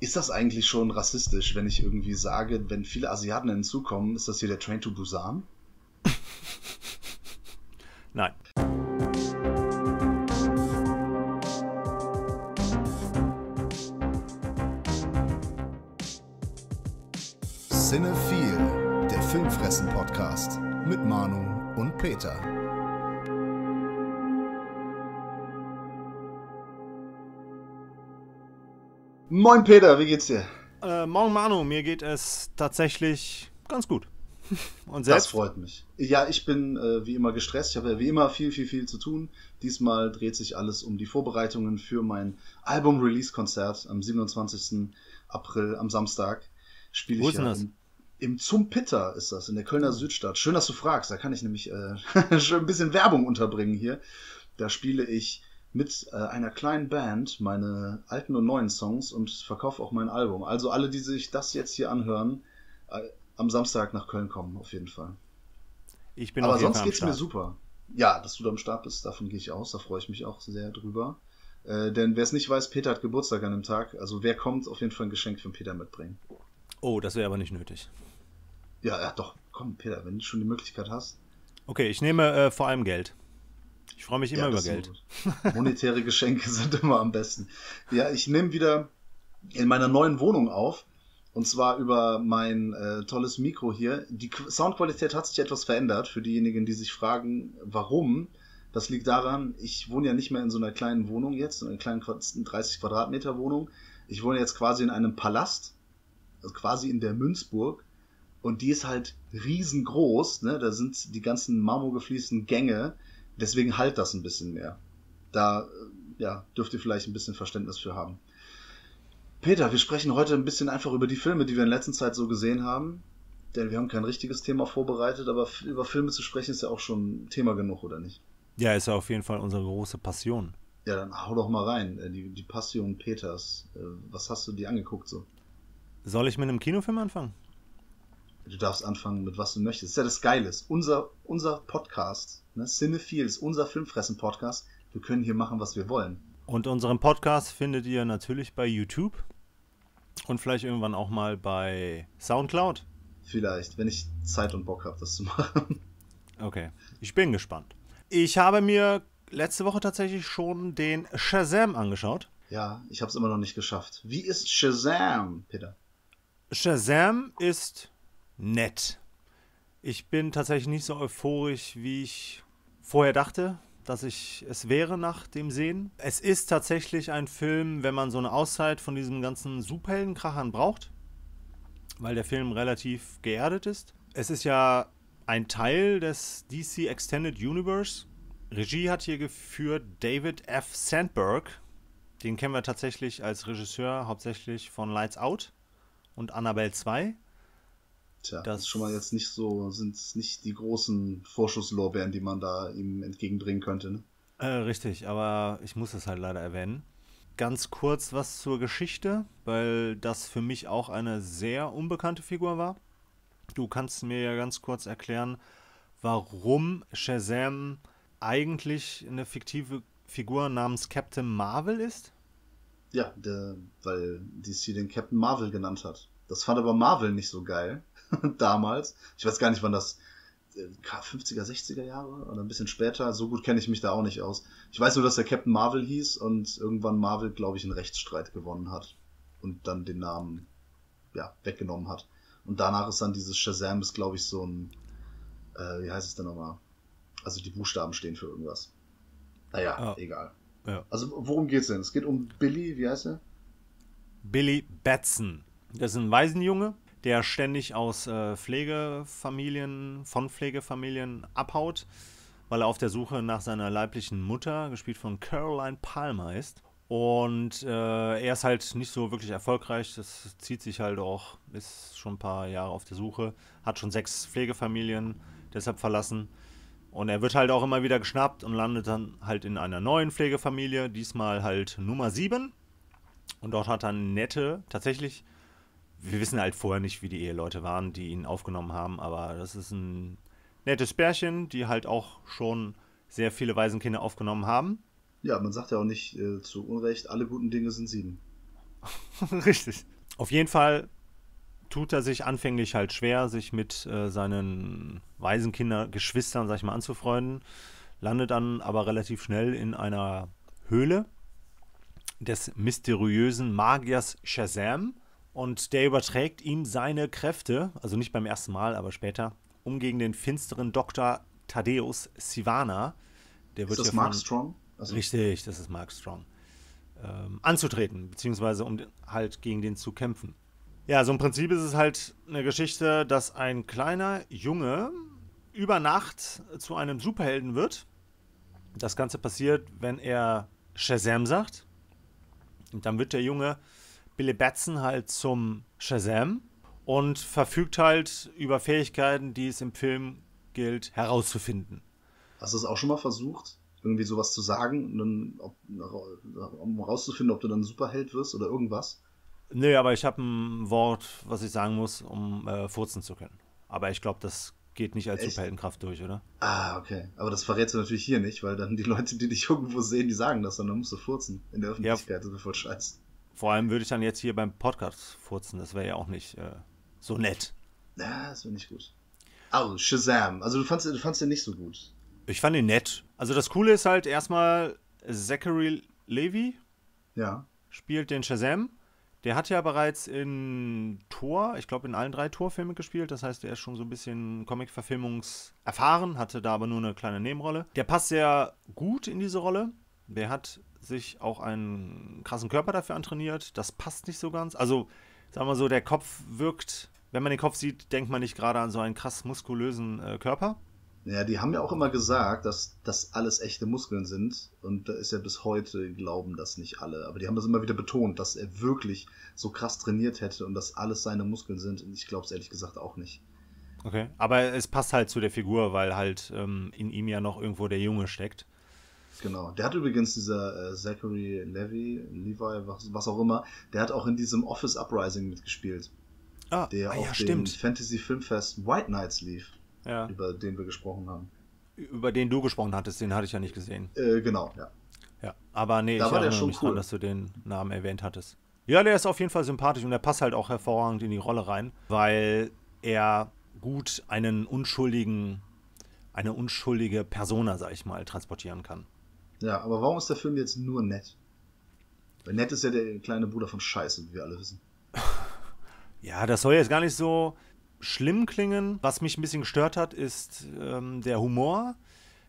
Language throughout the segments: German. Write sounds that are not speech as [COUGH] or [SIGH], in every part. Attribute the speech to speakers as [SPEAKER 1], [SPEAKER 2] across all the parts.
[SPEAKER 1] Ist das eigentlich schon rassistisch, wenn ich irgendwie sage, wenn viele Asiaten hinzukommen, ist das hier der Train to Busan? [LAUGHS]
[SPEAKER 2] Nein.
[SPEAKER 3] Cinephile, der Filmfressen-Podcast mit Manu und Peter.
[SPEAKER 1] Moin Peter, wie geht's dir?
[SPEAKER 2] Äh, morgen Manu, mir geht es tatsächlich ganz gut. [LAUGHS]
[SPEAKER 1] Und selbst? Das freut mich. Ja, ich bin äh, wie immer gestresst. Ich habe ja wie immer viel, viel, viel zu tun. Diesmal dreht sich alles um die Vorbereitungen für mein Album-Release-Konzert am 27. April, am Samstag. Spiele ich
[SPEAKER 2] Wo ja im,
[SPEAKER 1] im Zum Pitter ist das, in der Kölner Südstadt. Schön, dass du fragst. Da kann ich nämlich äh, [LAUGHS] schon ein bisschen Werbung unterbringen hier. Da spiele ich mit äh, einer kleinen Band meine alten und neuen Songs und verkaufe auch mein Album. Also alle, die sich das jetzt hier anhören, äh, am Samstag nach Köln kommen, auf jeden Fall.
[SPEAKER 2] Ich bin
[SPEAKER 1] Aber sonst geht es mir super. Ja, dass du da am Start bist, davon gehe ich aus. Da freue ich mich auch sehr drüber. Äh, denn wer es nicht weiß, Peter hat Geburtstag an dem Tag. Also wer kommt, auf jeden Fall ein Geschenk von Peter mitbringen.
[SPEAKER 2] Oh, das wäre aber nicht nötig.
[SPEAKER 1] Ja, ja, doch. Komm, Peter, wenn du schon die Möglichkeit hast.
[SPEAKER 2] Okay, ich nehme äh, vor allem Geld. Ich freue mich immer ja, über Geld.
[SPEAKER 1] Monetäre Geschenke [LAUGHS] sind immer am besten. Ja, ich nehme wieder in meiner neuen Wohnung auf. Und zwar über mein äh, tolles Mikro hier. Die Soundqualität hat sich etwas verändert für diejenigen, die sich fragen, warum. Das liegt daran, ich wohne ja nicht mehr in so einer kleinen Wohnung jetzt, in einer kleinen 30 Quadratmeter Wohnung. Ich wohne jetzt quasi in einem Palast, also quasi in der Münzburg. Und die ist halt riesengroß. Ne? Da sind die ganzen marmorgefließten Gänge deswegen halt das ein bisschen mehr. Da äh, ja, dürft ihr vielleicht ein bisschen Verständnis für haben. Peter, wir sprechen heute ein bisschen einfach über die Filme, die wir in letzter Zeit so gesehen haben. Denn wir haben kein richtiges Thema vorbereitet, aber über Filme zu sprechen ist ja auch schon Thema genug, oder nicht?
[SPEAKER 2] Ja, ist ja auf jeden Fall unsere große Passion.
[SPEAKER 1] Ja, dann hau doch mal rein. Äh, die, die Passion Peters. Äh, was hast du dir angeguckt so?
[SPEAKER 2] Soll ich mit einem Kinofilm anfangen?
[SPEAKER 1] Du darfst anfangen mit was du möchtest. Das ist ja das Geile. Unser, unser Podcast, ne? Cinephile ist unser Filmfressen-Podcast. Wir können hier machen, was wir wollen.
[SPEAKER 2] Und unseren Podcast findet ihr natürlich bei YouTube und vielleicht irgendwann auch mal bei Soundcloud.
[SPEAKER 1] Vielleicht, wenn ich Zeit und Bock habe, das zu [LAUGHS] machen.
[SPEAKER 2] Okay, ich bin gespannt. Ich habe mir letzte Woche tatsächlich schon den Shazam angeschaut.
[SPEAKER 1] Ja, ich habe es immer noch nicht geschafft. Wie ist Shazam, Peter?
[SPEAKER 2] Shazam ist nett. Ich bin tatsächlich nicht so euphorisch, wie ich vorher dachte, dass ich es wäre nach dem Sehen. Es ist tatsächlich ein Film, wenn man so eine Auszeit von diesem ganzen Superheldenkrachern braucht, weil der Film relativ geerdet ist. Es ist ja ein Teil des DC Extended Universe. Regie hat hier geführt David F. Sandberg. Den kennen wir tatsächlich als Regisseur hauptsächlich von Lights Out und Annabelle 2.
[SPEAKER 1] Tja, das ist schon mal jetzt nicht so, sind es nicht die großen Vorschusslorbeeren, die man da ihm entgegenbringen könnte. Ne?
[SPEAKER 2] Äh, richtig, aber ich muss es halt leider erwähnen. Ganz kurz was zur Geschichte, weil das für mich auch eine sehr unbekannte Figur war. Du kannst mir ja ganz kurz erklären, warum Shazam eigentlich eine fiktive Figur namens Captain Marvel ist?
[SPEAKER 1] Ja, der, weil DC den Captain Marvel genannt hat. Das fand aber Marvel nicht so geil. [LAUGHS] damals. Ich weiß gar nicht, wann das 50er, äh, 60er Jahre oder ein bisschen später. So gut kenne ich mich da auch nicht aus. Ich weiß nur, dass der Captain Marvel hieß und irgendwann Marvel, glaube ich, einen Rechtsstreit gewonnen hat und dann den Namen ja, weggenommen hat. Und danach ist dann dieses Shazam, ist glaube ich so ein, äh, wie heißt es denn nochmal? Also die Buchstaben stehen für irgendwas. Naja, oh. egal. Ja. Also worum geht's denn? Es geht um Billy, wie heißt er?
[SPEAKER 2] Billy Batson. Das ist ein Waisenjunge, der ständig aus äh, Pflegefamilien, von Pflegefamilien abhaut, weil er auf der Suche nach seiner leiblichen Mutter, gespielt von Caroline Palmer, ist. Und äh, er ist halt nicht so wirklich erfolgreich. Das zieht sich halt auch, ist schon ein paar Jahre auf der Suche, hat schon sechs Pflegefamilien deshalb verlassen. Und er wird halt auch immer wieder geschnappt und landet dann halt in einer neuen Pflegefamilie, diesmal halt Nummer 7. Und dort hat er nette, tatsächlich wir wissen halt vorher nicht, wie die Eheleute waren, die ihn aufgenommen haben, aber das ist ein nettes Bärchen, die halt auch schon sehr viele Waisenkinder aufgenommen haben.
[SPEAKER 1] Ja, man sagt ja auch nicht äh, zu Unrecht, alle guten Dinge sind sieben. [LAUGHS]
[SPEAKER 2] Richtig. Auf jeden Fall tut er sich anfänglich halt schwer, sich mit äh, seinen Waisenkinder, Geschwistern, sag ich mal, anzufreunden. Landet dann aber relativ schnell in einer Höhle des mysteriösen Magiers Shazam. Und der überträgt ihm seine Kräfte, also nicht beim ersten Mal, aber später, um gegen den finsteren Dr. Thaddeus Sivana, der wird
[SPEAKER 1] Ist das Mark Strong? Also,
[SPEAKER 2] Richtig, das ist Mark Strong. Ähm, anzutreten, beziehungsweise um halt gegen den zu kämpfen. Ja, so im Prinzip ist es halt eine Geschichte, dass ein kleiner Junge über Nacht zu einem Superhelden wird. Das Ganze passiert, wenn er Shazam sagt. Und dann wird der Junge Billy Batson halt zum Shazam und verfügt halt über Fähigkeiten, die es im Film gilt herauszufinden.
[SPEAKER 1] Hast du es auch schon mal versucht, irgendwie sowas zu sagen, und dann, ob, um rauszufinden, ob du dann Superheld wirst oder irgendwas?
[SPEAKER 2] Nee, aber ich habe ein Wort, was ich sagen muss, um äh, furzen zu können. Aber ich glaube, das geht nicht als
[SPEAKER 1] Echt?
[SPEAKER 2] Superheldenkraft durch, oder?
[SPEAKER 1] Ah, okay. Aber das verrätst du natürlich hier nicht, weil dann die Leute, die dich irgendwo sehen, die sagen das, und dann musst du furzen in der Öffentlichkeit. Das wäre voll scheiße.
[SPEAKER 2] Vor allem würde ich dann jetzt hier beim Podcast furzen. Das wäre ja auch nicht äh, so nett.
[SPEAKER 1] Ja, das wäre nicht gut. Also, Shazam. Also, du fandst, du fandst den nicht so gut.
[SPEAKER 2] Ich fand ihn nett. Also das Coole ist halt erstmal, Zachary Levy
[SPEAKER 1] Ja.
[SPEAKER 2] spielt den Shazam. Der hat ja bereits in Tor, ich glaube in allen drei Torfilmen gespielt. Das heißt, er ist schon so ein bisschen Comic-Verfilmungs erfahren, hatte da aber nur eine kleine Nebenrolle. Der passt sehr gut in diese Rolle. Der hat sich auch einen krassen Körper dafür antrainiert. Das passt nicht so ganz. Also, sagen wir so, der Kopf wirkt, wenn man den Kopf sieht, denkt man nicht gerade an so einen krass muskulösen äh, Körper.
[SPEAKER 1] Ja, die haben ja auch immer gesagt, dass das alles echte Muskeln sind. Und da ist ja bis heute, glauben das nicht alle. Aber die haben das immer wieder betont, dass er wirklich so krass trainiert hätte und dass alles seine Muskeln sind. Und ich glaube es ehrlich gesagt auch nicht.
[SPEAKER 2] Okay. Aber es passt halt zu der Figur, weil halt ähm, in ihm ja noch irgendwo der Junge steckt.
[SPEAKER 1] Genau. Der hat übrigens dieser äh, Zachary Levy, Levi, was, was auch immer, der hat auch in diesem Office Uprising mitgespielt.
[SPEAKER 2] Ah,
[SPEAKER 1] Der
[SPEAKER 2] ah,
[SPEAKER 1] auf
[SPEAKER 2] ja,
[SPEAKER 1] dem
[SPEAKER 2] stimmt.
[SPEAKER 1] Fantasy Filmfest White Knights lief,
[SPEAKER 2] Ja.
[SPEAKER 1] über den wir gesprochen haben.
[SPEAKER 2] Über den du gesprochen hattest, den hatte ich ja nicht gesehen.
[SPEAKER 1] Äh, genau, ja.
[SPEAKER 2] Ja. Aber nee,
[SPEAKER 1] Da
[SPEAKER 2] ich
[SPEAKER 1] war
[SPEAKER 2] erinnere
[SPEAKER 1] schon
[SPEAKER 2] mich
[SPEAKER 1] cool.
[SPEAKER 2] dran, dass du den Namen erwähnt hattest. Ja, der ist auf jeden Fall sympathisch und der passt halt auch hervorragend in die Rolle rein, weil er gut einen unschuldigen, eine unschuldige Persona, sag ich mal, transportieren kann.
[SPEAKER 1] Ja, aber warum ist der Film jetzt nur nett? Weil nett ist ja der kleine Bruder von Scheiße, wie wir alle wissen. [LAUGHS]
[SPEAKER 2] Ja, das soll jetzt gar nicht so schlimm klingen. Was mich ein bisschen gestört hat, ist ähm, der Humor.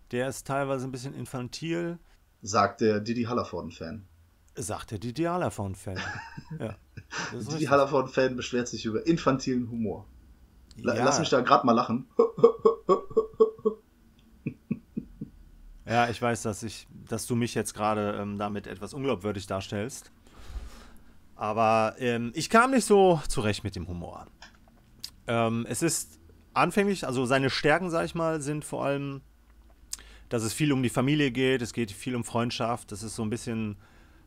[SPEAKER 2] Der ist teilweise ein bisschen infantil,
[SPEAKER 1] Sagt der Didi Hallerforden-Fan.
[SPEAKER 2] sagt der Didi Hallerford-Fan. [LAUGHS] ja.
[SPEAKER 1] Didi. Hallerforden-Fan beschwert sich über infantilen Humor. La
[SPEAKER 2] Ja.
[SPEAKER 1] Lass mich da gerade mal lachen. [LAUGHS]
[SPEAKER 2] Ja, ich weiß, dass ich, dass du mich jetzt gerade ähm, damit etwas unglaubwürdig darstellst. Aber ähm, ich kam nicht so zurecht mit dem Humor. Ähm, es ist anfänglich, also seine Stärken, sag ich mal, sind vor allem, dass es viel um die Familie geht, es geht viel um Freundschaft, das ist so ein bisschen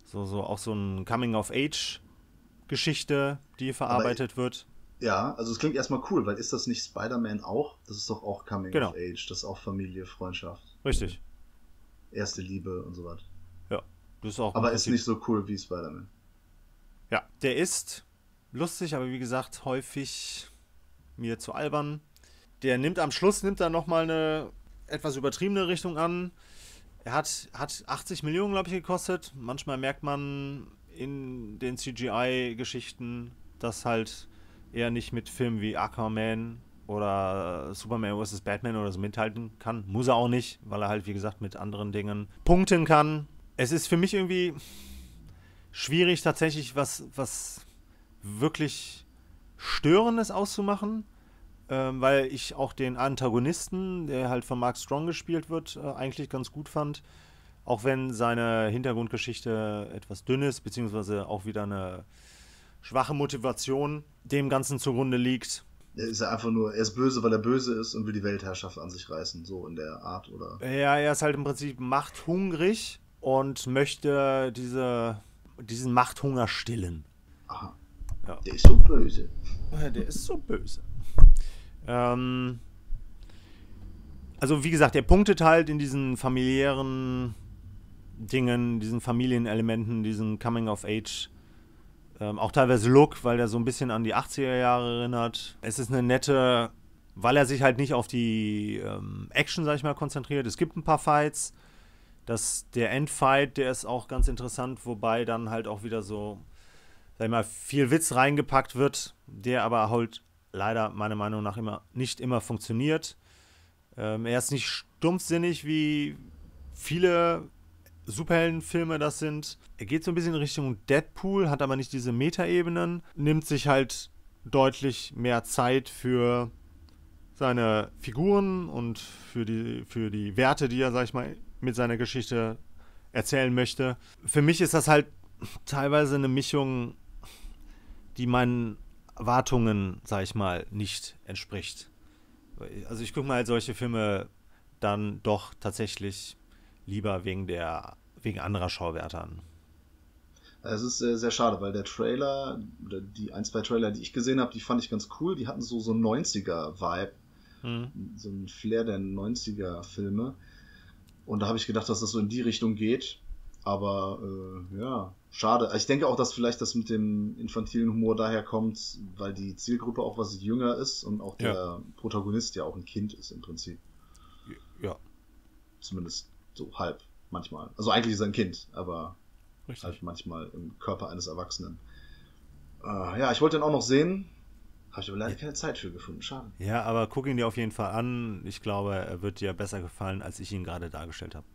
[SPEAKER 2] so, so auch so ein Coming-of-Age-Geschichte, die verarbeitet wird.
[SPEAKER 1] Ja, also es klingt erstmal cool, weil ist das nicht Spider-Man auch? Das ist doch auch Coming
[SPEAKER 2] Genau.
[SPEAKER 1] of Age, das ist auch Familie, Freundschaft,
[SPEAKER 2] Richtig.
[SPEAKER 1] Erste Liebe und so weiter.
[SPEAKER 2] Ja. Das ist auch
[SPEAKER 1] Aber ist nicht so cool wie Spider-Man.
[SPEAKER 2] Ja, der ist lustig, aber wie gesagt, häufig mir zu albern. Der nimmt am Schluss nimmt er noch mal eine etwas übertriebene Richtung an. Er hat, hat 80 Millionen, glaube ich, gekostet. Manchmal merkt man in den CGI-Geschichten, dass halt er nicht mit Filmen wie Aquaman oder Superman vs. Batman oder so mithalten kann. Muss er auch nicht, weil er halt, wie gesagt, mit anderen Dingen punkten kann. Es ist für mich irgendwie schwierig, tatsächlich was, was wirklich Störendes auszumachen, ähm, weil ich auch den Antagonisten, der halt von Mark Strong gespielt wird, äh, eigentlich ganz gut fand. Auch wenn seine Hintergrundgeschichte etwas dünn ist, beziehungsweise auch wieder eine schwache Motivation dem Ganzen zugrunde liegt.
[SPEAKER 1] Er ist ja einfach nur, er ist böse, weil er böse ist und will die Weltherrschaft an sich reißen, so in der Art, oder?
[SPEAKER 2] Ja, er ist halt im Prinzip machthungrig und möchte diese, diesen Machthunger stillen.
[SPEAKER 1] Aha.
[SPEAKER 2] Ja.
[SPEAKER 1] Der ist so böse.
[SPEAKER 2] Der ist so böse. Ähm, also wie gesagt, der punktet halt in diesen familiären Dingen, diesen Familienelementen, diesen Coming-of-Age Ähm, auch teilweise Look, weil der so ein bisschen an die 80er Jahre erinnert. Es ist eine nette, weil er sich halt nicht auf die ähm, Action, sag ich mal, konzentriert. Es gibt ein paar Fights. Das, der Endfight, der ist auch ganz interessant, wobei dann halt auch wieder so, sag ich mal, viel Witz reingepackt wird, der aber halt leider meiner Meinung nach immer nicht immer funktioniert. Ähm, er ist nicht stumpfsinnig wie viele Superheldenfilme das sind. Er geht so ein bisschen in Richtung Deadpool, hat aber nicht diese Metaebenen, nimmt sich halt deutlich mehr Zeit für seine Figuren und für die, für die Werte, die er, sag ich mal, mit seiner Geschichte erzählen möchte. Für mich ist das halt teilweise eine Mischung, die meinen Erwartungen, sag ich mal, nicht entspricht. Also ich gucke mal halt solche Filme dann doch tatsächlich lieber wegen der wegen anderer Schauwerte an.
[SPEAKER 1] Es ist sehr, sehr schade, weil der Trailer, die ein, zwei Trailer, die ich gesehen habe, die fand ich ganz cool. Die hatten so so 90er-Vibe. Mhm. So ein Flair der 90er-Filme. Und da habe ich gedacht, dass das so in die Richtung geht. Aber äh, ja, schade. Ich denke auch, dass vielleicht das mit dem infantilen Humor daher kommt, weil die Zielgruppe auch was jünger ist und auch der ja. Protagonist ja auch ein Kind ist im Prinzip.
[SPEAKER 2] Ja.
[SPEAKER 1] Zumindest so halb manchmal. Also eigentlich ist er ein Kind, aber Richtig. halt manchmal im Körper eines Erwachsenen. Äh, ja, ich wollte ihn auch noch sehen. Habe ich aber leider keine Zeit für gefunden. Schade.
[SPEAKER 2] Ja, aber guck ihn dir auf jeden Fall an. Ich glaube, er wird dir besser gefallen, als ich ihn gerade dargestellt habe.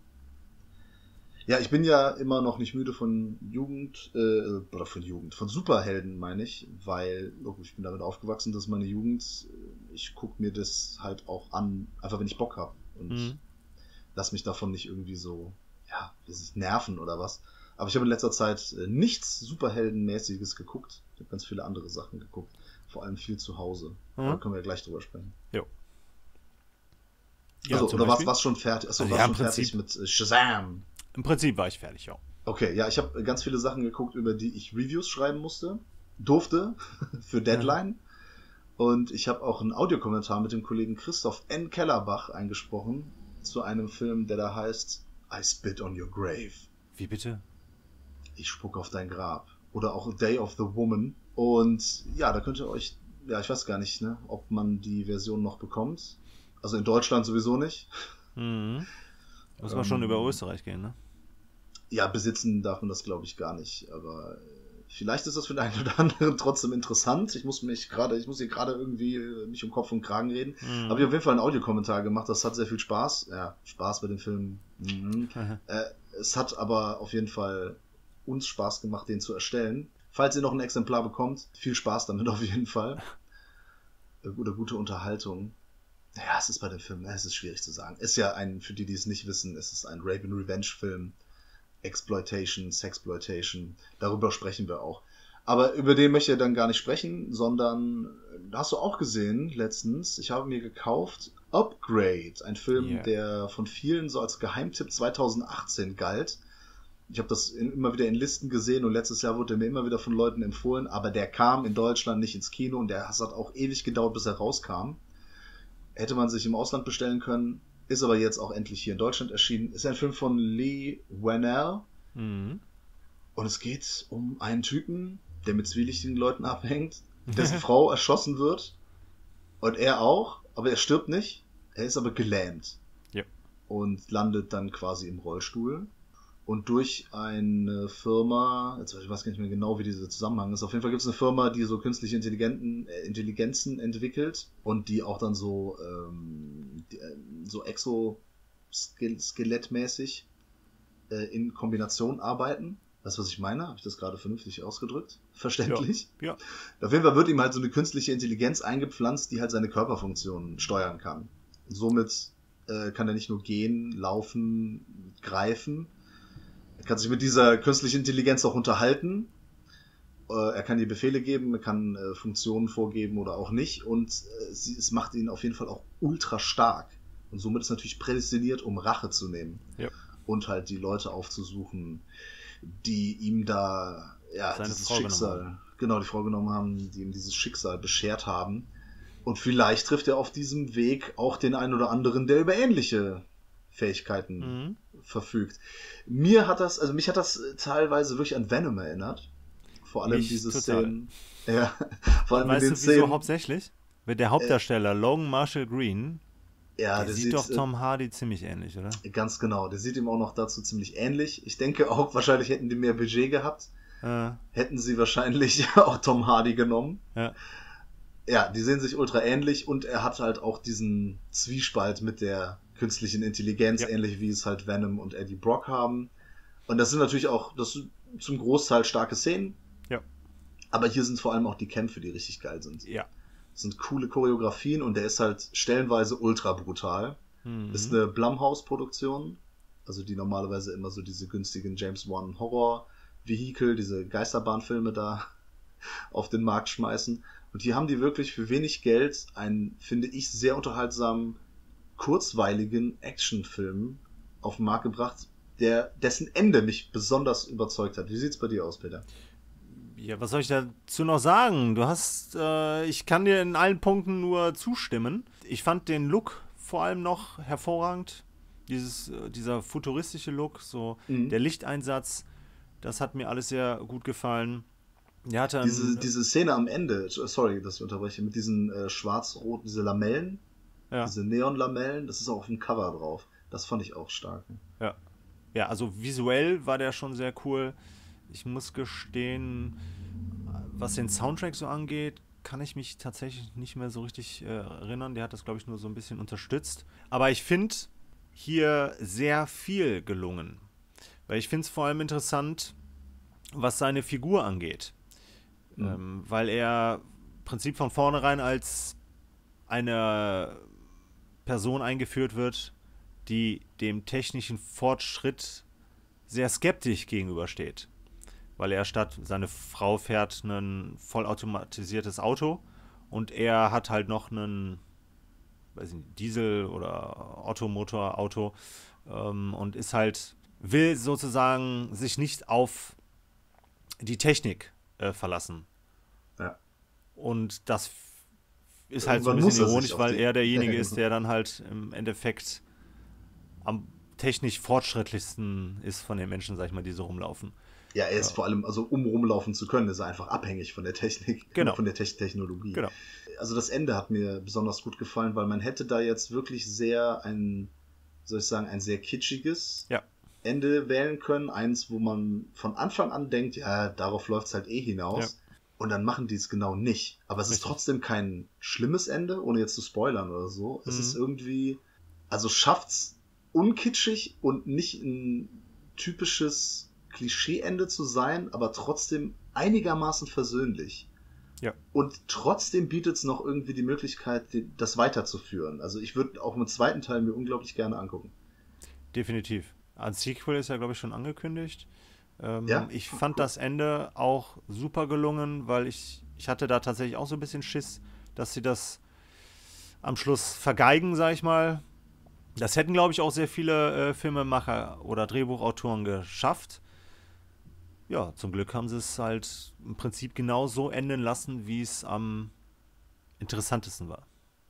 [SPEAKER 1] Ja, ich bin ja immer noch nicht müde von Jugend, äh, oder von Jugend, von Superhelden, meine ich, weil, ich bin damit aufgewachsen, dass meine Jugend, äh, ich gucke mir das halt auch an, einfach wenn ich Bock habe. Und mhm. Lass mich davon nicht irgendwie so, ja, nerven oder was. Aber ich habe in letzter Zeit äh, nichts Superheldenmäßiges geguckt. Ich habe ganz viele andere Sachen geguckt. Vor allem viel zu Hause. Mhm. Da können wir ja gleich drüber sprechen.
[SPEAKER 2] Jo.
[SPEAKER 1] Ja, also, oder was, was schon fertig? Achso, also, ja, schon fertig mit äh, Shazam.
[SPEAKER 2] Im Prinzip war ich fertig, ja.
[SPEAKER 1] Okay, ja, ich habe ganz viele Sachen geguckt, über die ich Reviews schreiben musste, durfte, [LAUGHS] für Deadline. Ja. Und ich habe auch einen Audiokommentar mit dem Kollegen Christoph N. Kellerbach eingesprochen zu einem Film, der da heißt I Spit on Your Grave.
[SPEAKER 2] Wie bitte?
[SPEAKER 1] Ich spuck auf dein Grab. Oder auch Day of the Woman. Und ja, da könnt ihr euch, ja, ich weiß gar nicht, ne, ob man die Version noch bekommt. Also in Deutschland sowieso nicht.
[SPEAKER 2] Mhm. Muss man ähm, schon über Österreich gehen, ne?
[SPEAKER 1] Ja, besitzen darf man das, glaube ich, gar nicht. Aber äh, vielleicht ist das für den einen oder anderen [LAUGHS] trotzdem interessant. Ich muss mich gerade, ich muss hier gerade irgendwie äh, mich um Kopf und Kragen reden. Mhm. Habe ich auf jeden Fall einen Audiokommentar gemacht. Das hat sehr viel Spaß. Ja, Spaß bei dem Film. Mhm. [LAUGHS] äh, es hat aber auf jeden Fall uns Spaß gemacht, den zu erstellen. Falls ihr noch ein Exemplar bekommt, viel Spaß damit [LAUGHS] auf jeden Fall. Äh, oder gute Unterhaltung. Ja, es ist bei dem Film, es ist schwierig zu sagen. Ist ja ein, für die, die es nicht wissen, es ist ein Rape and Revenge Film. Exploitation, Sexploitation, darüber sprechen wir auch. Aber über den möchte ich dann gar nicht sprechen, sondern hast du auch gesehen letztens, ich habe mir gekauft Upgrade, ein Film, yeah. der von vielen so als Geheimtipp 2018 galt. Ich habe das in, immer wieder in Listen gesehen und letztes Jahr wurde mir immer wieder von Leuten empfohlen, aber der kam in Deutschland nicht ins Kino und der hat auch ewig gedauert, bis er rauskam. Hätte man sich im Ausland bestellen können, ist aber jetzt auch endlich hier in Deutschland erschienen. Ist ein Film von Lee Whannell. Mhm. Und es geht um einen Typen, der mit zwielichtigen Leuten abhängt, [LAUGHS] dessen Frau erschossen wird. Und er auch, aber er stirbt nicht. Er ist aber gelähmt.
[SPEAKER 2] Ja.
[SPEAKER 1] Und landet dann quasi im Rollstuhl und durch eine Firma, jetzt ich weiß gar nicht mehr genau, wie dieser Zusammenhang ist, auf jeden Fall gibt es eine Firma, die so künstliche Intelligenzen, äh, Intelligenzen entwickelt und die auch dann so, ähm, die, äh, so exoskelettmäßig äh, in Kombination arbeiten. Weißt du, was ich meine? Habe ich das gerade vernünftig ausgedrückt? Verständlich?
[SPEAKER 2] Ja, ja. [LAUGHS]
[SPEAKER 1] Auf jeden Fall wird ihm halt so eine künstliche Intelligenz eingepflanzt, die halt seine Körperfunktionen steuern kann. Und somit äh, kann er nicht nur gehen, laufen, greifen, kann sich mit dieser künstlichen Intelligenz auch unterhalten. Äh, er kann die Befehle geben, er kann äh, Funktionen vorgeben oder auch nicht. Und äh, es macht ihn auf jeden Fall auch ultra stark. Und somit ist natürlich prädestiniert, um Rache zu nehmen.
[SPEAKER 2] Ja.
[SPEAKER 1] Und halt die Leute aufzusuchen, die ihm da ja, Seine dieses Frau Schicksal, genau, die Frau genommen haben, die ihm dieses Schicksal beschert haben. Und vielleicht trifft er auf diesem Weg auch den einen oder anderen, der über ähnliche Fähigkeiten mhm. verfügt. Mir hat das, also mich hat das teilweise wirklich an Venom erinnert. Vor allem
[SPEAKER 2] Mich
[SPEAKER 1] diese
[SPEAKER 2] total.
[SPEAKER 1] Szenen. [LAUGHS] Ja, vor allem in
[SPEAKER 2] weißt
[SPEAKER 1] den
[SPEAKER 2] du, wieso
[SPEAKER 1] Szenen.
[SPEAKER 2] hauptsächlich? Weil der Hauptdarsteller Logan Marshall Green,
[SPEAKER 1] ja,
[SPEAKER 2] der
[SPEAKER 1] der
[SPEAKER 2] sieht
[SPEAKER 1] sieht
[SPEAKER 2] doch
[SPEAKER 1] äh,
[SPEAKER 2] Tom Hardy ziemlich ähnlich, oder?
[SPEAKER 1] Ganz genau, der sieht ihm auch noch dazu ziemlich ähnlich. Ich denke auch, wahrscheinlich hätten die mehr Budget gehabt,
[SPEAKER 2] Äh,
[SPEAKER 1] hätten sie wahrscheinlich [LAUGHS] auch Tom Hardy genommen.
[SPEAKER 2] ja.
[SPEAKER 1] Ja, die sehen sich ultra ähnlich und er hat halt auch diesen Zwiespalt mit der künstlichen Intelligenz,
[SPEAKER 2] Ja.
[SPEAKER 1] ähnlich wie es halt Venom und Eddie Brock haben. Und das sind natürlich auch, das sind zum Großteil starke Szenen.
[SPEAKER 2] Ja.
[SPEAKER 1] Aber hier sind vor allem auch die Kämpfe, die richtig geil sind.
[SPEAKER 2] Ja.
[SPEAKER 1] Das sind coole Choreografien und der ist halt stellenweise ultra brutal.
[SPEAKER 2] Mhm.
[SPEAKER 1] Ist eine Blumhouse-Produktion, also die normalerweise immer so diese günstigen James Wan Horror-Vehikel, diese Geisterbahnfilme da [LAUGHS] auf den Markt schmeißen. Und hier haben die wirklich für wenig Geld einen, finde ich, sehr unterhaltsamen, kurzweiligen Actionfilm auf den Markt gebracht, der, dessen Ende mich besonders überzeugt hat. Wie sieht's bei dir aus, Peter?
[SPEAKER 2] Ja, was soll ich dazu noch sagen? Du hast, äh, ich kann dir in allen Punkten nur zustimmen. Ich fand den Look vor allem noch hervorragend. Dieses, äh, dieser futuristische Look, so
[SPEAKER 1] Mhm.
[SPEAKER 2] der Lichteinsatz, das hat mir alles sehr gut gefallen.
[SPEAKER 1] Diese, diese Szene am Ende, sorry, dass ich unterbreche, mit diesen äh, schwarz-roten, diese Lamellen,
[SPEAKER 2] ja,
[SPEAKER 1] diese Neonlamellen, das ist auch auf dem Cover drauf. Das fand ich auch stark.
[SPEAKER 2] ja. ja, also visuell war der schon sehr cool. Ich muss gestehen, was den Soundtrack so angeht, kann ich mich tatsächlich nicht mehr so richtig äh, erinnern. Der hat das, glaube ich, nur so ein bisschen unterstützt. Aber ich finde hier sehr viel gelungen. Weil ich finde es vor allem interessant, was seine Figur angeht.
[SPEAKER 1] Mhm.
[SPEAKER 2] Ähm, weil er im Prinzip von vornherein als eine Person eingeführt wird, die dem technischen Fortschritt sehr skeptisch gegenübersteht. Weil er statt, seine Frau fährt ein vollautomatisiertes Auto und er hat halt noch einen weiß nicht, Diesel- oder Ottomotor-Auto ähm, und ist halt, will sozusagen sich nicht auf die Technik äh, verlassen.
[SPEAKER 1] Ja.
[SPEAKER 2] Und das ist halt so ein bisschen ironisch, weil er derjenige
[SPEAKER 1] Ja,
[SPEAKER 2] ist, der dann halt im Endeffekt am technisch fortschrittlichsten ist von den Menschen, sag ich mal, die so rumlaufen.
[SPEAKER 1] Ja, er ist
[SPEAKER 2] Ja.
[SPEAKER 1] vor allem, also um rumlaufen zu können, ist er einfach abhängig von der Technik, [LAUGHS]
[SPEAKER 2] Genau.
[SPEAKER 1] von der Te Technologie.
[SPEAKER 2] Genau.
[SPEAKER 1] Also das Ende hat mir besonders gut gefallen, weil man hätte da jetzt wirklich sehr ein, soll ich sagen, ein sehr kitschiges
[SPEAKER 2] Ja.
[SPEAKER 1] Ende wählen können. Eins, wo man von Anfang an denkt, ja, darauf läuft es halt eh hinaus. Und dann machen die es genau nicht. Aber es ist
[SPEAKER 2] Richtig.
[SPEAKER 1] trotzdem kein schlimmes Ende, ohne jetzt zu spoilern oder so. Es
[SPEAKER 2] Mhm.
[SPEAKER 1] ist irgendwie, also schafft's unkitschig und nicht ein typisches Klischee-Ende zu sein, aber trotzdem einigermaßen versöhnlich.
[SPEAKER 2] Ja.
[SPEAKER 1] Und trotzdem bietet es noch irgendwie die Möglichkeit, das weiterzuführen. Also ich würde auch mit zweiten Teil mir unglaublich gerne angucken.
[SPEAKER 2] Definitiv. Ein Sequel ist ja, glaube ich, schon angekündigt. Ähm,
[SPEAKER 1] Ja?
[SPEAKER 2] Ich fand das Ende auch super gelungen, weil ich, ich hatte da tatsächlich auch so ein bisschen Schiss, dass sie das am Schluss vergeigen, sag ich mal. Das hätten, glaube ich, auch sehr viele äh, Filmemacher oder Drehbuchautoren geschafft. Ja, zum Glück haben sie es halt im Prinzip genau so enden lassen, wie es am interessantesten war.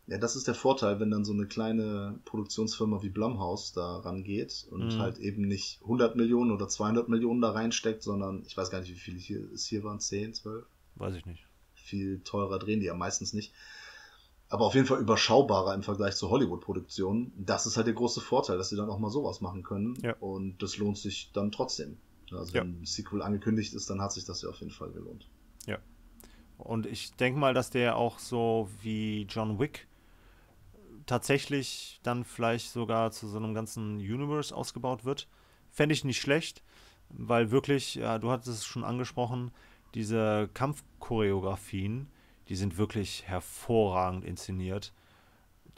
[SPEAKER 1] Ja, das ist der Vorteil, wenn dann so eine kleine Produktionsfirma wie Blumhouse da rangeht und
[SPEAKER 2] Mhm.
[SPEAKER 1] halt eben nicht 100 Millionen oder 200 Millionen da reinsteckt, sondern ich weiß gar nicht, wie viele hier, es hier waren, 10, 12?
[SPEAKER 2] Weiß ich nicht.
[SPEAKER 1] Viel teurer drehen die ja meistens nicht. Aber auf jeden Fall überschaubarer im Vergleich zu Hollywood-Produktionen. Das ist halt der große Vorteil, dass sie dann auch mal sowas machen können.
[SPEAKER 2] Ja.
[SPEAKER 1] Und das lohnt sich dann trotzdem. Also
[SPEAKER 2] Ja.
[SPEAKER 1] wenn ein Sequel angekündigt ist, dann hat sich das ja auf jeden Fall gelohnt.
[SPEAKER 2] Und ich denke mal, dass der auch so wie John Wick tatsächlich dann vielleicht sogar zu so einem ganzen Universe ausgebaut wird. Fände ich nicht schlecht, weil wirklich, ja, du hattest es schon angesprochen, diese Kampfchoreografien, die sind wirklich hervorragend inszeniert.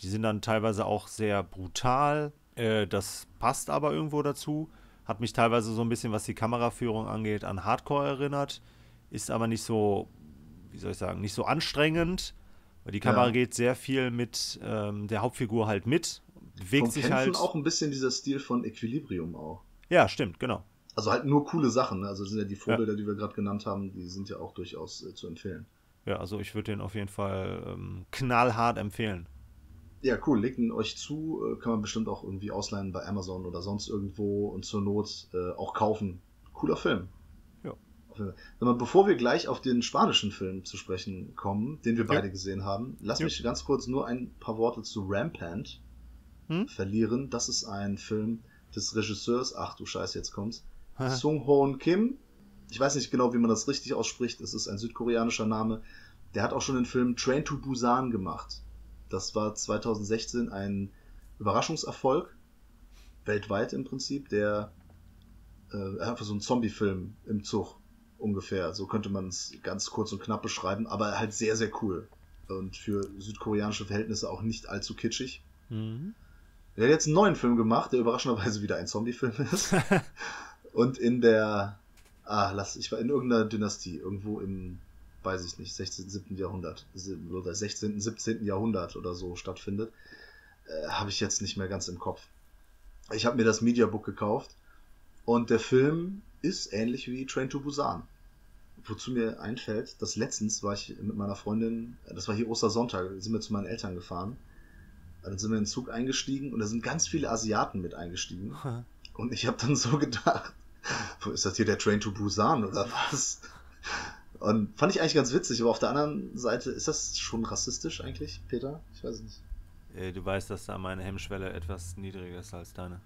[SPEAKER 2] Die sind dann teilweise auch sehr brutal. Äh, das passt aber irgendwo dazu. Hat mich teilweise so ein bisschen, was die Kameraführung angeht, an Hardcore erinnert. Ist aber nicht so, wie soll ich sagen, nicht so anstrengend. Weil die Kamera
[SPEAKER 1] Ja.
[SPEAKER 2] geht sehr viel mit ähm, der Hauptfigur halt mit. Bewegt
[SPEAKER 1] Vom
[SPEAKER 2] sich
[SPEAKER 1] Kämpfen
[SPEAKER 2] halt.
[SPEAKER 1] auch ein bisschen dieser Stil von Equilibrium auch.
[SPEAKER 2] Ja, stimmt, genau.
[SPEAKER 1] Also halt nur coole Sachen. Ne? Also sind ja die Vorbilder, die wir gerade genannt haben, die sind ja auch durchaus äh, zu empfehlen.
[SPEAKER 2] Ja, also ich würde den auf jeden Fall ähm, knallhart empfehlen.
[SPEAKER 1] Ja, cool. Legt ihn euch zu. Äh, kann man bestimmt auch irgendwie ausleihen bei Amazon oder sonst irgendwo und zur Not äh, auch kaufen. Cooler Film. Mal, bevor wir gleich auf den spanischen Film zu sprechen kommen, den wir beide
[SPEAKER 2] ja.
[SPEAKER 1] gesehen haben, lass
[SPEAKER 2] ja.
[SPEAKER 1] mich ganz kurz nur ein paar Worte zu Rampant hm? verlieren. Das ist ein Film des Regisseurs, ach du Scheiße, jetzt kommt's, Sung Hoon Kim. Ich weiß nicht genau, wie man das richtig ausspricht. Es ist ein südkoreanischer Name. Der hat auch schon den Film Train to Busan gemacht. Das war 2016 ein Überraschungserfolg, weltweit im Prinzip, der äh, einfach so ein Zombie-Film im Zug ungefähr. So könnte man es ganz kurz und knapp beschreiben, aber halt sehr, sehr cool. Und für südkoreanische Verhältnisse auch nicht allzu kitschig. Mhm. Er hat jetzt einen neuen Film gemacht, der überraschenderweise wieder ein Zombie-Film ist. [LAUGHS] und in der, ah, lass, ich war in irgendeiner Dynastie, irgendwo im, weiß ich nicht, 16., 17. Jahrhundert, oder 16., 17. Jahrhundert oder so stattfindet. Äh, Habe ich jetzt nicht mehr ganz im Kopf. Ich habe mir das Mediabook gekauft und der Film ist ähnlich wie Train to Busan. Wozu mir einfällt, dass letztens war ich mit meiner Freundin, das war hier Ostersonntag, sind wir zu meinen Eltern gefahren. Dann sind wir in den Zug eingestiegen und da sind ganz viele Asiaten mit eingestiegen. Und ich habe dann so gedacht, ist das hier der Train to Busan oder was? Und fand ich eigentlich ganz witzig, aber auf der anderen Seite, ist das schon rassistisch eigentlich, Peter? Ich weiß es nicht.
[SPEAKER 2] Äh, du weißt, dass da meine Hemmschwelle etwas niedriger ist als deine.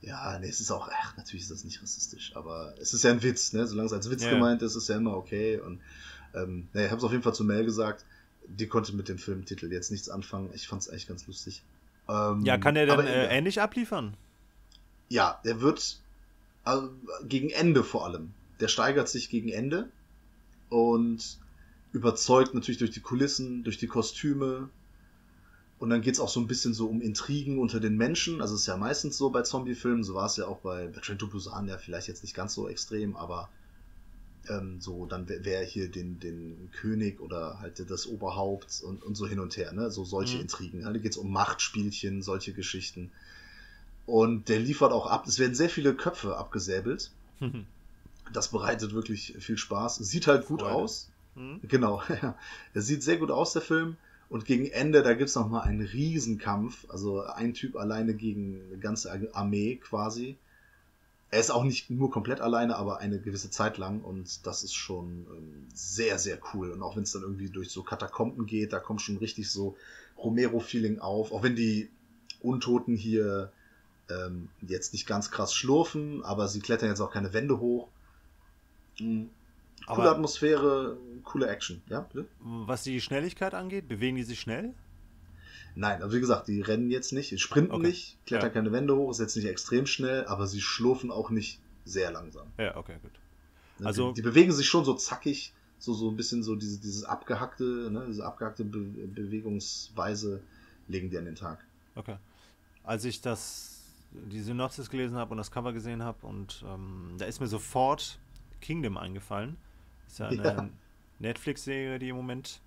[SPEAKER 1] Ja, nee, es ist auch, ach, natürlich ist das nicht rassistisch, aber es ist ja ein Witz, ne? Solange es als Witz ja. gemeint ist, ist ja immer okay. Und ähm, nee, ich habe es auf jeden Fall zu Mel gesagt, die konnte mit dem Filmtitel jetzt nichts anfangen. Ich fand es eigentlich ganz lustig.
[SPEAKER 2] Ähm, ja, kann der denn äh, ähnlich abliefern?
[SPEAKER 1] Ja, der wird also, gegen Ende vor allem. Der steigert sich gegen Ende und überzeugt natürlich durch die Kulissen, durch die Kostüme, und dann geht es auch so ein bisschen so um Intrigen unter den Menschen. Also es ist ja meistens so bei Zombie-Filmen, so war es ja auch bei, Train to Busan, ja vielleicht jetzt nicht ganz so extrem, aber ähm, so, dann wer hier den, den König oder halt das Oberhaupt und, und so hin und her, ne? So solche mhm. Intrigen. Ne? Da geht es um Machtspielchen, solche Geschichten. Und der liefert auch ab. Es werden sehr viele Köpfe abgesäbelt. Das bereitet wirklich viel Spaß. Sieht halt gut Freude. aus. Mhm. Genau. [LAUGHS] Er sieht sehr gut aus, der Film. Und gegen Ende, da gibt es nochmal einen Riesenkampf. Also ein Typ alleine gegen eine ganze Armee quasi. Er ist auch nicht nur komplett alleine, aber eine gewisse Zeit lang. Und das ist schon ähm, sehr, sehr cool. Und auch wenn es dann irgendwie durch so Katakomben geht, da kommt schon richtig so Romero-Feeling auf. Auch wenn die Untoten hier ähm, jetzt nicht ganz krass schlurfen, aber sie klettern jetzt auch keine Wände hoch. Mhm. Coole Aber Atmosphäre, coole Action, ja, bitte?
[SPEAKER 2] Was die Schnelligkeit angeht, bewegen die sich schnell?
[SPEAKER 1] Nein, also wie gesagt, die rennen jetzt nicht, sprinten okay. nicht, klettern ja. keine Wände hoch, ist jetzt nicht extrem schnell, aber sie schlurfen auch nicht sehr langsam.
[SPEAKER 2] Ja, okay, gut.
[SPEAKER 1] Also die, die bewegen sich schon so zackig, so, so ein bisschen so diese, dieses abgehackte, ne, diese abgehackte Be Bewegungsweise legen die an den Tag.
[SPEAKER 2] Okay. Als ich das, die Synopsis gelesen habe und das Cover gesehen habe und ähm, da ist mir sofort Kingdom eingefallen. Ist ja [LAUGHS] eine ja. Netflix-Serie, die im Moment.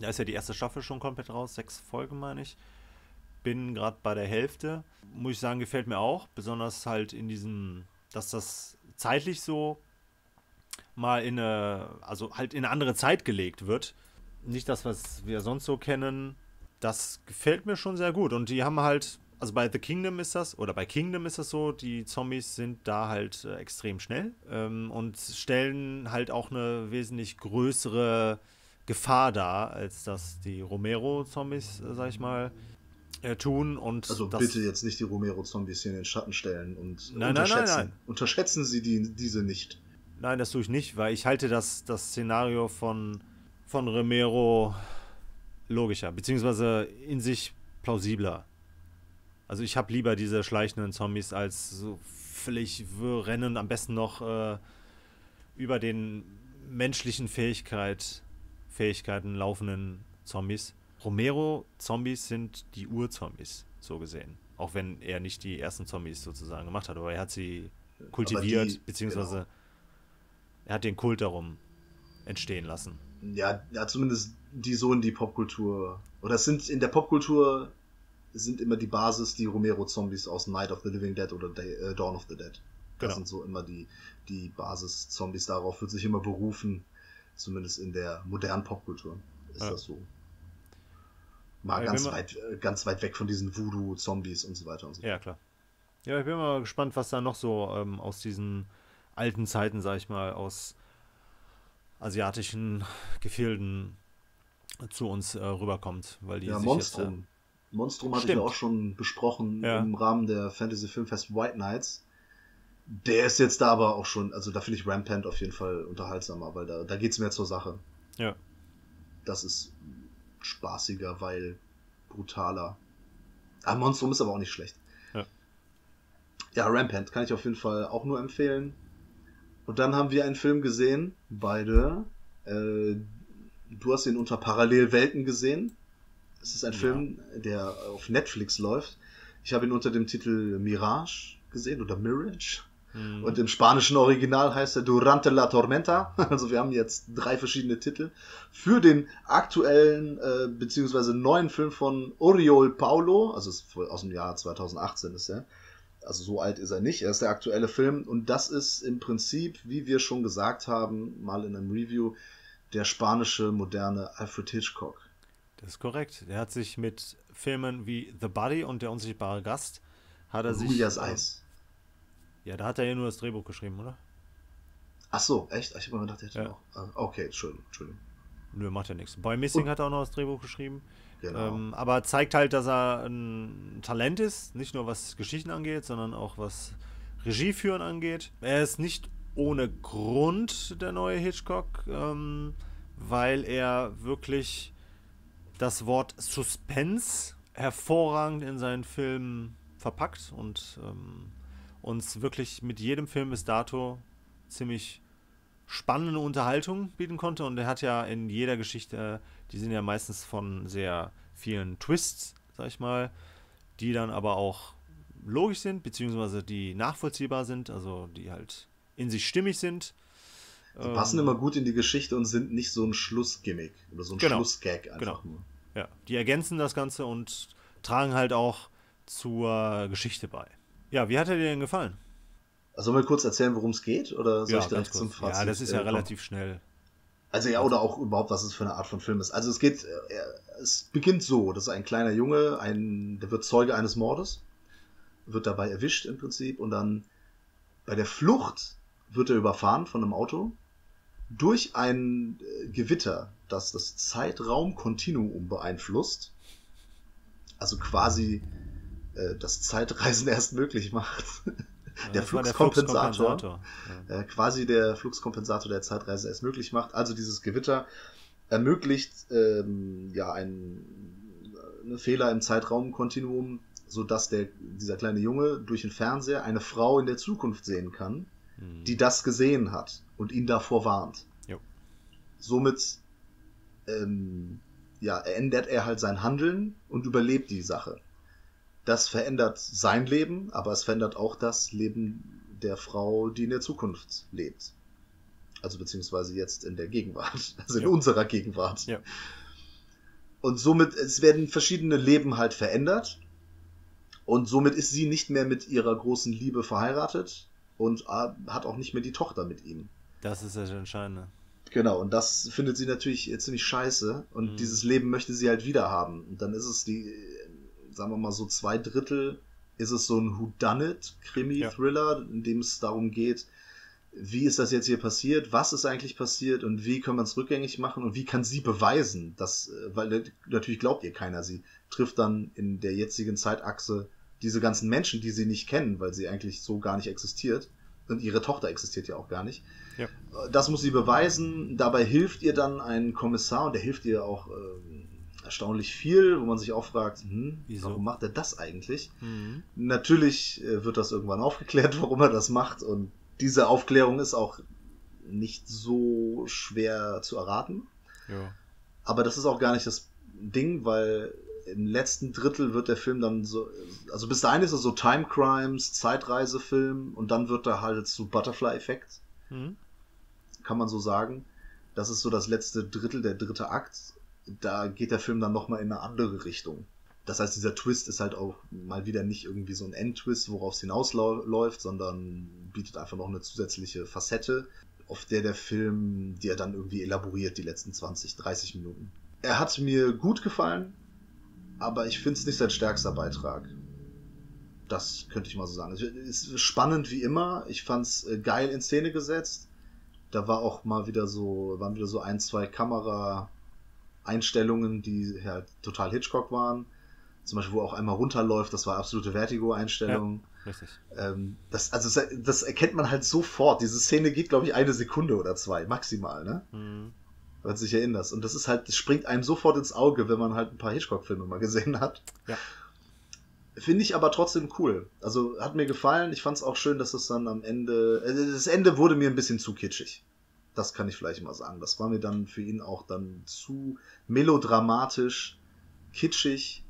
[SPEAKER 2] Da ist ja die erste Staffel schon komplett raus, sechs Folgen meine ich. Bin gerade bei der Hälfte. Muss ich sagen, gefällt mir auch. Besonders halt in diesem, dass das zeitlich so mal in eine, also halt in eine andere Zeit gelegt wird. Nicht das, was wir sonst so kennen. Das gefällt mir schon sehr gut. Und die haben halt also bei The Kingdom ist das, oder bei Kingdom ist das so, die Zombies sind da halt äh, extrem schnell ähm, und stellen halt auch eine wesentlich größere Gefahr dar, als das die Romero-Zombies, äh, sag ich mal, äh, tun. Und
[SPEAKER 1] also bitte jetzt nicht die Romero-Zombies hier in den Schatten stellen und
[SPEAKER 2] nein,
[SPEAKER 1] unterschätzen.
[SPEAKER 2] Nein, nein, nein.
[SPEAKER 1] Unterschätzen Sie die, diese nicht.
[SPEAKER 2] Nein, das tue ich nicht, weil ich halte das, das Szenario von, von Romero logischer, beziehungsweise in sich plausibler. Also ich habe lieber diese schleichenden Zombies als so völlig rennen, am besten noch äh, über den menschlichen Fähigkeit, Fähigkeiten laufenden Zombies. Romero-Zombies sind die Urzombies, so gesehen. Auch wenn er nicht die ersten Zombies sozusagen gemacht hat, aber er hat sie kultiviert, die, beziehungsweise genau. er hat den Kult darum entstehen lassen.
[SPEAKER 1] Ja, ja, zumindest die so in die Popkultur. Oder es sind in der Popkultur sind immer die Basis die Romero-Zombies aus Night of the Living Dead oder Day, äh, Dawn of the Dead. Das genau. sind so immer die, die Basis-Zombies. Darauf wird sich immer berufen, zumindest in der modernen Popkultur ist ja. das so. Mal ja, ganz, weit, äh, ganz weit weg von diesen Voodoo-Zombies und so weiter und so
[SPEAKER 2] Ja, klar. Ja, ich bin mal gespannt, was da noch so ähm, aus diesen alten Zeiten, sag ich mal, aus asiatischen Gefilden zu uns äh, rüberkommt, weil die
[SPEAKER 1] Ja,
[SPEAKER 2] sich
[SPEAKER 1] Monstrum. Monstrum hatte ich ja auch schon besprochen
[SPEAKER 2] Ja.
[SPEAKER 1] im Rahmen der Fantasy Filmfest White Nights. Der ist jetzt da aber auch schon, also da finde ich Rampant auf jeden Fall unterhaltsamer, weil da, da geht es mehr zur Sache.
[SPEAKER 2] ja,
[SPEAKER 1] Das ist spaßiger, weil brutaler. Ah, Monstrum ist aber auch nicht schlecht.
[SPEAKER 2] Ja.
[SPEAKER 1] Ja, Rampant kann ich auf jeden Fall auch nur empfehlen. Und dann haben wir einen Film gesehen, beide. Äh, du hast ihn unter Parallelwelten gesehen. Es ist ein
[SPEAKER 2] Ja.
[SPEAKER 1] Film, der auf Netflix läuft. Ich habe ihn unter dem Titel Mirage gesehen oder Mirage.
[SPEAKER 2] Mhm.
[SPEAKER 1] Und im spanischen Original heißt er Durante la Tormenta. [LAUGHS] Also wir haben jetzt drei verschiedene Titel für den aktuellen äh, beziehungsweise neuen Film von Oriol Paulo. Also aus dem Jahr 2018 ist er. Also so alt ist er nicht. Er ist der aktuelle Film und das ist im Prinzip, wie wir schon gesagt haben, mal in einem Review, der spanische moderne Alfred Hitchcock.
[SPEAKER 2] Das ist korrekt. Er hat sich mit Filmen wie The Body und Der unsichtbare Gast hat er sich.
[SPEAKER 1] Julias
[SPEAKER 2] äh,
[SPEAKER 1] Eis.
[SPEAKER 2] Ja, da hat er ja nur das Drehbuch geschrieben, oder?
[SPEAKER 1] Ach so, echt? Ich habe mir gedacht, er hätte
[SPEAKER 2] Ja.
[SPEAKER 1] auch. Ah, Okay, Entschuldigung, Entschuldigung.
[SPEAKER 2] Nö, macht ja nichts. Boy Missing
[SPEAKER 1] Und-
[SPEAKER 2] hat er auch noch das Drehbuch geschrieben.
[SPEAKER 1] Genau.
[SPEAKER 2] Ähm, aber zeigt halt, dass er ein Talent ist, nicht nur was Geschichten angeht, sondern auch was Regie führen angeht. Er ist nicht ohne Grund der neue Hitchcock, ähm, weil er wirklich das Wort Suspense hervorragend in seinen Filmen verpackt und ähm, uns wirklich mit jedem Film bis dato ziemlich spannende Unterhaltung bieten konnte. Und er hat ja in jeder Geschichte, die sind ja meistens von sehr vielen Twists, sag ich mal, die dann aber auch logisch sind, beziehungsweise die nachvollziehbar sind, also die halt in sich stimmig sind.
[SPEAKER 1] Die passen
[SPEAKER 2] Ähm,
[SPEAKER 1] immer gut in die Geschichte und sind nicht so ein Schlussgimmick oder so ein
[SPEAKER 2] Genau.
[SPEAKER 1] Schlussgag einfach
[SPEAKER 2] Genau.
[SPEAKER 1] nur.
[SPEAKER 2] Ja, die ergänzen das Ganze und tragen halt auch zur Geschichte bei. Ja, wie hat er dir denn gefallen?
[SPEAKER 1] Also sollen wir kurz erzählen, worum es geht? Oder soll
[SPEAKER 2] ja,
[SPEAKER 1] ich direkt zum
[SPEAKER 2] kurz.
[SPEAKER 1] Fazit?
[SPEAKER 2] Ja, das ist ja
[SPEAKER 1] äh,
[SPEAKER 2] relativ schnell.
[SPEAKER 1] Also ja, oder auch überhaupt, was es für eine Art von Film ist. Also es geht, äh, es beginnt so, das ist ein kleiner Junge, ein, der wird Zeuge eines Mordes, wird dabei erwischt im Prinzip und dann bei der Flucht wird er überfahren von einem Auto durch ein äh, Gewitter, das das Zeitraumkontinuum beeinflusst. Also quasi äh, das Zeitreisen [LAUGHS] erst möglich macht.
[SPEAKER 2] Ja,
[SPEAKER 1] der Fluxkompensator.
[SPEAKER 2] Fluxkompensator. Ja.
[SPEAKER 1] äh, quasi der Fluxkompensator der Zeitreise erst möglich macht. Also dieses Gewitter ermöglicht ähm, ja einen, einen Fehler im Zeitraumkontinuum, sodass der, dieser kleine Junge durch den Fernseher eine Frau in der Zukunft sehen kann,
[SPEAKER 2] Hm.
[SPEAKER 1] die das gesehen hat und ihn davor warnt.
[SPEAKER 2] Jo.
[SPEAKER 1] Somit ähm, ja, ändert er halt sein Handeln und überlebt die Sache. Das verändert sein Leben, aber es verändert auch das Leben der Frau, die in der Zukunft lebt. Also beziehungsweise jetzt in der Gegenwart, [LAUGHS] also in
[SPEAKER 2] Ja.
[SPEAKER 1] unserer Gegenwart.
[SPEAKER 2] Ja.
[SPEAKER 1] Und somit, es werden verschiedene Leben halt verändert. Und somit ist sie nicht mehr mit ihrer großen Liebe verheiratet und äh, hat auch nicht mehr die Tochter mit ihm.
[SPEAKER 2] Das ist das Entscheidende.
[SPEAKER 1] Genau, und das findet sie natürlich ziemlich scheiße. Und
[SPEAKER 2] Mhm.
[SPEAKER 1] dieses Leben möchte sie halt wieder haben. Und dann ist es die, äh, sagen wir mal so zwei Drittel, ist es so ein Whodunit-Krimi-Thriller, in dem es darum geht, wie ist das jetzt hier passiert, was ist eigentlich passiert und wie kann man es rückgängig machen und wie kann sie beweisen, dass, äh, weil natürlich glaubt ihr keiner, sie trifft dann in der jetzigen Zeitachse diese ganzen Menschen, die sie nicht kennen, weil sie eigentlich so gar nicht existiert. Und ihre Tochter existiert ja auch gar nicht.
[SPEAKER 2] Ja.
[SPEAKER 1] Das muss sie beweisen. Dabei hilft ihr dann ein Kommissar und der hilft ihr auch ähm, erstaunlich viel, wo man sich auch fragt, hm, warum macht er das eigentlich?
[SPEAKER 2] Mhm.
[SPEAKER 1] Natürlich äh, wird das irgendwann aufgeklärt, [LAUGHS] warum er das macht. Und diese Aufklärung ist auch nicht so schwer zu erraten.
[SPEAKER 2] Ja.
[SPEAKER 1] Aber das ist auch gar nicht das Ding, weil im letzten Drittel wird der Film dann so, also bis dahin ist er so Time Crimes, Zeitreisefilm und dann wird er halt zu Butterfly-Effekt,
[SPEAKER 2] Mhm.
[SPEAKER 1] kann man so sagen. Das ist so das letzte Drittel, der dritte Akt. Da geht der Film dann nochmal in eine andere Richtung. Das heißt, dieser Twist ist halt auch mal wieder nicht irgendwie so ein Endtwist, worauf es hinausläuft, sondern bietet einfach noch eine zusätzliche Facette, auf der der Film dir dann irgendwie elaboriert, die letzten 20, 30 Minuten. Er hat mir gut gefallen, aber ich finde es nicht sein stärkster Beitrag. Das könnte ich mal so sagen. Es ist spannend wie immer. Ich fand's äh, geil in Szene gesetzt. Da war auch mal wieder so, waren wieder so ein, zwei Kamera-Einstellungen, die halt total Hitchcock waren. Zum Beispiel, wo auch einmal runterläuft, das war absolute Vertigo-Einstellung.
[SPEAKER 2] Ja, richtig.
[SPEAKER 1] Ähm, das, also, das erkennt man halt sofort. Diese Szene geht, glaube ich, eine Sekunde oder zwei, maximal, ne? Mhm. Wenn du dich erinnerst. Und das ist halt, das springt einem sofort ins Auge, wenn man halt ein paar Hitchcock-Filme mal gesehen hat.
[SPEAKER 2] Ja.
[SPEAKER 1] Finde ich aber trotzdem cool. Also hat mir gefallen. Ich fand es auch schön, dass es dann am Ende. Also das Ende wurde mir ein bisschen zu kitschig. Das kann ich vielleicht mal sagen. Das war mir dann für ihn auch dann zu melodramatisch, kitschig.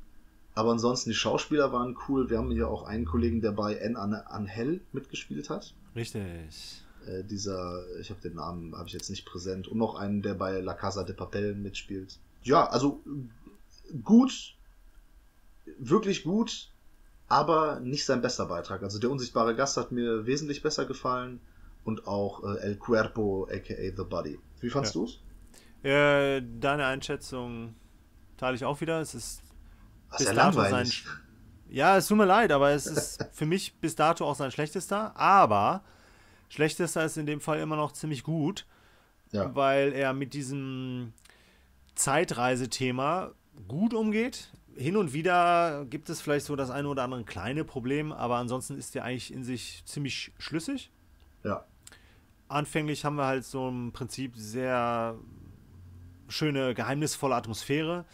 [SPEAKER 1] Aber ansonsten, die Schauspieler waren cool. Wir haben hier auch einen Kollegen, der bei N. Anhell mitgespielt hat.
[SPEAKER 2] Richtig.
[SPEAKER 1] Äh, dieser, ich habe den Namen, habe ich jetzt nicht präsent. Und noch einen, der bei La Casa de Papel mitspielt. Ja, also gut, wirklich gut aber nicht sein bester Beitrag. Also der unsichtbare Gast hat mir wesentlich besser gefallen und auch äh, El Cuerpo, aka The Body. Wie fandst ja. du's?
[SPEAKER 2] Äh, deine Einschätzung teile ich auch wieder. Es ist
[SPEAKER 1] Was bis dato sein.
[SPEAKER 2] Ja, es tut mir leid, aber es ist [LAUGHS] für mich bis dato auch sein schlechtester. Aber schlechtester ist in dem Fall immer noch ziemlich gut, ja. weil er mit diesem Zeitreisethema gut umgeht hin und wieder gibt es vielleicht so das eine oder andere kleine Problem, aber ansonsten ist der eigentlich in sich ziemlich schlüssig.
[SPEAKER 1] Ja.
[SPEAKER 2] Anfänglich haben wir halt so im Prinzip sehr schöne, geheimnisvolle Atmosphäre.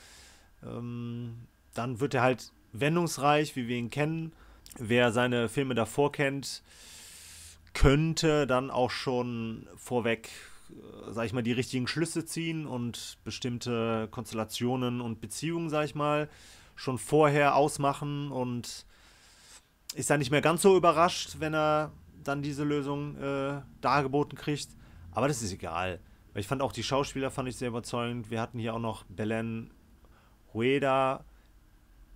[SPEAKER 2] Ähm, dann wird er halt wendungsreich, wie wir ihn kennen. Wer seine Filme davor kennt, könnte dann auch schon vorweg äh, sag ich mal, die richtigen Schlüsse ziehen und bestimmte Konstellationen und Beziehungen, sag ich mal, schon vorher ausmachen und ist dann nicht mehr ganz so überrascht, wenn er dann diese Lösung äh, dargeboten kriegt. Aber das ist egal. Ich fand auch die Schauspieler fand ich sehr überzeugend. Wir hatten hier auch noch Belen Rueda,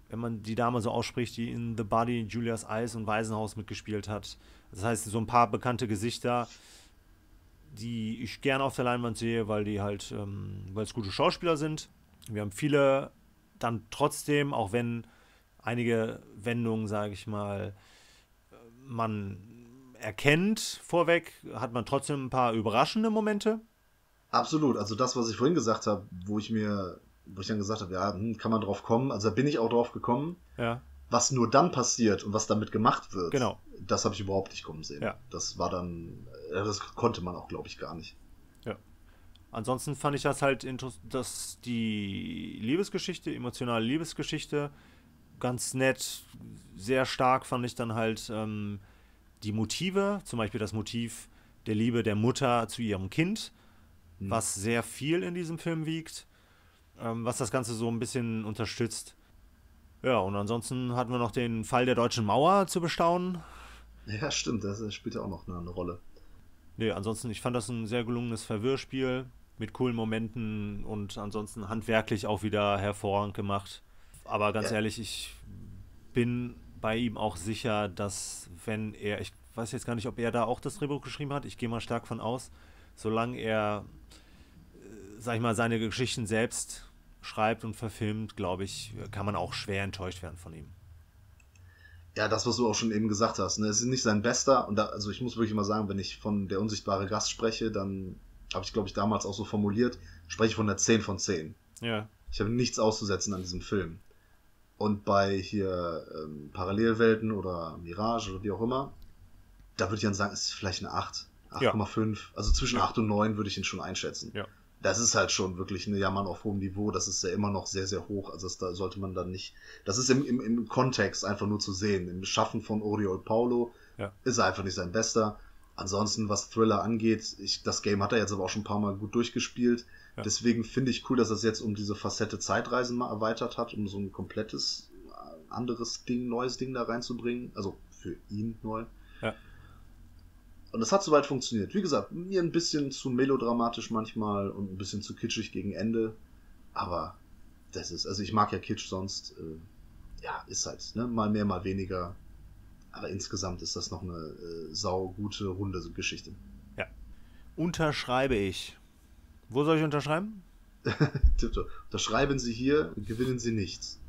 [SPEAKER 2] wenn man die Dame so ausspricht, die in The Body, Julias Eis und Waisenhaus mitgespielt hat. Das heißt, so ein paar bekannte Gesichter die ich gerne auf der Leinwand sehe, weil die halt, ähm, weil es gute Schauspieler sind. Wir haben viele dann trotzdem, auch wenn einige Wendungen, sage ich mal, man erkennt vorweg, hat man trotzdem ein paar überraschende Momente.
[SPEAKER 1] Absolut. Also das, was ich vorhin gesagt habe, wo ich mir, wo ich dann gesagt habe, ja, hm, kann man drauf kommen. Also da bin ich auch drauf gekommen.
[SPEAKER 2] Ja.
[SPEAKER 1] Was nur dann passiert und was damit gemacht wird.
[SPEAKER 2] Genau.
[SPEAKER 1] Das habe ich überhaupt nicht kommen sehen.
[SPEAKER 2] Ja.
[SPEAKER 1] Das war dann das konnte man auch, glaube ich, gar nicht.
[SPEAKER 2] Ja. Ansonsten fand ich das halt interessant, dass die Liebesgeschichte, emotionale Liebesgeschichte, ganz nett, sehr stark fand ich dann halt ähm, die Motive, zum Beispiel das Motiv der Liebe der Mutter zu ihrem Kind, hm. was sehr viel in diesem Film wiegt, ähm, was das Ganze so ein bisschen unterstützt. Ja, und ansonsten hatten wir noch den Fall der deutschen Mauer zu bestaunen.
[SPEAKER 1] Ja, stimmt, das spielt ja auch noch eine Rolle.
[SPEAKER 2] Nee, ansonsten, ich fand das ein sehr gelungenes Verwirrspiel mit coolen Momenten und ansonsten handwerklich auch wieder hervorragend gemacht. Aber ganz ja. ehrlich, ich bin bei ihm auch sicher, dass wenn er, ich weiß jetzt gar nicht, ob er da auch das Drehbuch geschrieben hat, ich gehe mal stark von aus, solange er, äh, sag ich mal, seine Geschichten selbst schreibt und verfilmt, glaube ich, kann man auch schwer enttäuscht werden von ihm
[SPEAKER 1] ja, das, was du auch schon eben gesagt hast, ne, es ist nicht sein bester. Und da, also ich muss wirklich mal sagen, wenn ich von der unsichtbare Gast spreche, dann habe ich, glaube ich, damals auch so formuliert, spreche ich von der 10 von 10.
[SPEAKER 2] Ja.
[SPEAKER 1] Ich habe nichts auszusetzen an diesem Film. Und bei hier ähm, Parallelwelten oder Mirage oder wie auch immer, da würde ich dann sagen, ist vielleicht eine 8, 8,5. Ja. Also zwischen ja. 8 und 9 würde ich ihn schon einschätzen.
[SPEAKER 2] Ja
[SPEAKER 1] das ist halt schon wirklich eine Jammern auf hohem Niveau. Das ist ja immer noch sehr, sehr hoch. Also das, da sollte man dann nicht. Das ist im, im, im Kontext einfach nur zu sehen. Im Schaffen von Oriol Paulo
[SPEAKER 2] ja.
[SPEAKER 1] ist er einfach nicht sein bester. Ansonsten, was Thriller angeht, ich, das Game hat er jetzt aber auch schon ein paar Mal gut durchgespielt. Ja. Deswegen finde ich cool, dass er es jetzt um diese Facette Zeitreisen mal erweitert hat, um so ein komplettes äh, anderes Ding, neues Ding da reinzubringen. Also für ihn neu. Und das hat soweit funktioniert. Wie gesagt, mir ein bisschen zu melodramatisch manchmal und ein bisschen zu kitschig gegen Ende. Aber das ist, also ich mag ja Kitsch sonst. Äh, ja, ist halt, ne? Mal mehr, mal weniger. Aber insgesamt ist das noch eine äh, saugute, runde Geschichte.
[SPEAKER 2] Ja. Unterschreibe ich. Wo soll ich unterschreiben? [LAUGHS]
[SPEAKER 1] Unterschreiben Sie hier, gewinnen Sie nichts.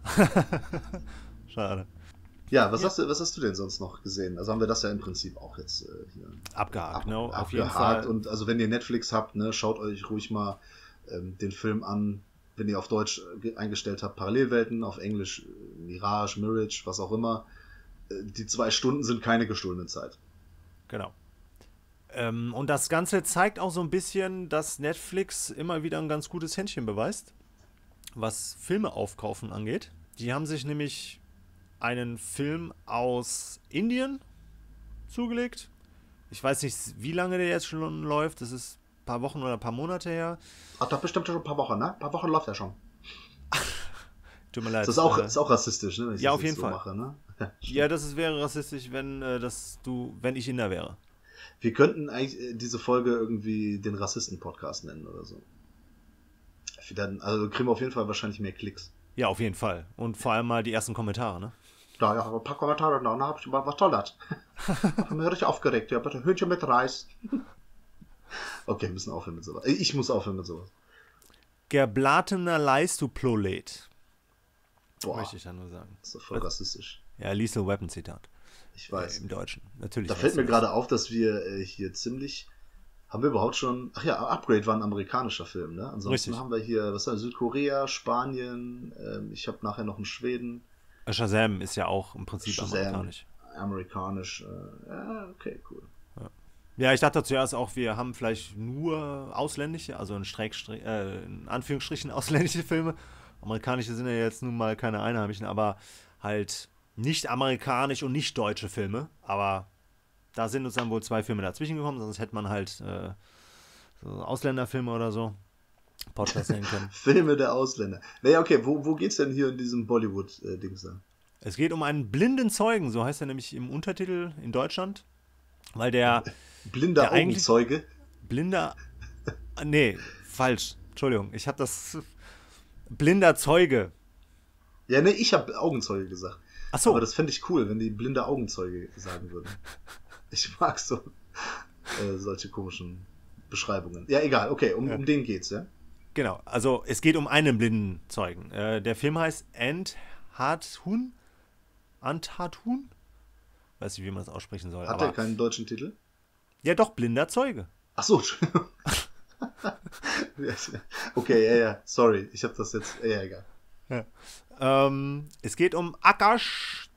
[SPEAKER 1] [LAUGHS]
[SPEAKER 2] Schade.
[SPEAKER 1] Ja, was, ja. Hast du, was hast du denn sonst noch gesehen? Also haben wir das ja im Prinzip auch jetzt äh, hier
[SPEAKER 2] abgehakt, ab, no,
[SPEAKER 1] auf jeden Fall. Und also wenn ihr Netflix habt, ne, schaut euch ruhig mal ähm, den Film an, wenn ihr auf Deutsch äh, eingestellt habt, Parallelwelten, auf Englisch äh, Mirage, Mirage, was auch immer. Äh, die zwei Stunden sind keine gestohlene Zeit.
[SPEAKER 2] Genau. Ähm, und das Ganze zeigt auch so ein bisschen, dass Netflix immer wieder ein ganz gutes Händchen beweist, was Filme aufkaufen angeht. Die haben sich nämlich einen Film aus Indien zugelegt. Ich weiß nicht, wie lange der jetzt schon läuft. Das ist ein paar Wochen oder ein paar Monate her.
[SPEAKER 1] Ach, doch bestimmt schon ein paar Wochen, ne? Ein paar Wochen läuft er schon. [LAUGHS]
[SPEAKER 2] Tut mir leid.
[SPEAKER 1] Das ist auch, äh, ist auch rassistisch, ne?
[SPEAKER 2] ja, auf jeden so Fall. Mache, ne? [LAUGHS] ja, das ist, wäre rassistisch, wenn, äh, das du, wenn ich Inder wäre.
[SPEAKER 1] Wir könnten eigentlich äh, diese Folge irgendwie den Rassisten-Podcast nennen oder so. Dann, also kriegen wir auf jeden Fall wahrscheinlich mehr Klicks.
[SPEAKER 2] Ja, auf jeden Fall. Und vor allem mal die ersten Kommentare, ne?
[SPEAKER 1] Da, ja, ein paar Kommentare da, da hab ich mal was Tolles. [LAUGHS] hab mich richtig aufgeregt, ja, bitte Hühnchen mit Reis. [LAUGHS] okay, wir müssen aufhören mit sowas. Ich muss aufhören mit sowas.
[SPEAKER 2] Geblatener Leistuplolet. Boah, möchte ich da nur sagen.
[SPEAKER 1] Das ist doch voll rassistisch.
[SPEAKER 2] Ja, Lethal Weapon Zitat.
[SPEAKER 1] Ich weiß.
[SPEAKER 2] Äh, Im Deutschen, natürlich.
[SPEAKER 1] Da fällt mir gerade auf, dass wir äh, hier ziemlich. Haben wir überhaupt schon. Ach ja, Upgrade war ein amerikanischer Film, ne? Ansonsten Richtig. haben wir hier, was ist Südkorea, Spanien, ähm, ich habe nachher noch einen Schweden.
[SPEAKER 2] Shazam ist ja auch im Prinzip Shazam, amerikanisch.
[SPEAKER 1] Amerikanisch, äh, ja, okay, cool.
[SPEAKER 2] Ja. ja. ich dachte zuerst auch, wir haben vielleicht nur ausländische, also in, Streckstrich, äh, in Anführungsstrichen [LAUGHS] ausländische Filme. Amerikanische sind ja jetzt nun mal keine Einheimischen, aber halt nicht amerikanisch und nicht deutsche Filme. Aber da sind uns dann wohl zwei Filme dazwischen gekommen, sonst hätte man halt äh, so Ausländerfilme oder so Podcast sehen können. [LAUGHS]
[SPEAKER 1] Filme der Ausländer. Naja, okay, wo, wo geht's denn hier in diesem Bollywood-Dings da?
[SPEAKER 2] Es geht um einen blinden Zeugen, so heißt er nämlich im Untertitel in Deutschland. Weil der. [LAUGHS]
[SPEAKER 1] Blinder der Augenzeuge?
[SPEAKER 2] Blinder. nee, falsch. Entschuldigung, ich habe das blinder Zeuge.
[SPEAKER 1] Ja, ne, ich habe Augenzeuge gesagt.
[SPEAKER 2] Ach so.
[SPEAKER 1] Aber das fände ich cool, wenn die blinde Augenzeuge sagen würden. Ich mag so äh, solche komischen Beschreibungen. Ja, egal, okay, um, ja. um den geht's, ja?
[SPEAKER 2] Genau, also es geht um einen blinden Zeugen. Äh, der Film heißt Anthathun. Anthathun? Weiß nicht, wie man das aussprechen soll.
[SPEAKER 1] Hat er keinen deutschen Titel?
[SPEAKER 2] Ja, doch, blinder Zeuge.
[SPEAKER 1] Ach so, [LAUGHS] okay, ja, ja, sorry, ich habe das jetzt, ja, egal.
[SPEAKER 2] Ja. Ähm, es geht um Akash.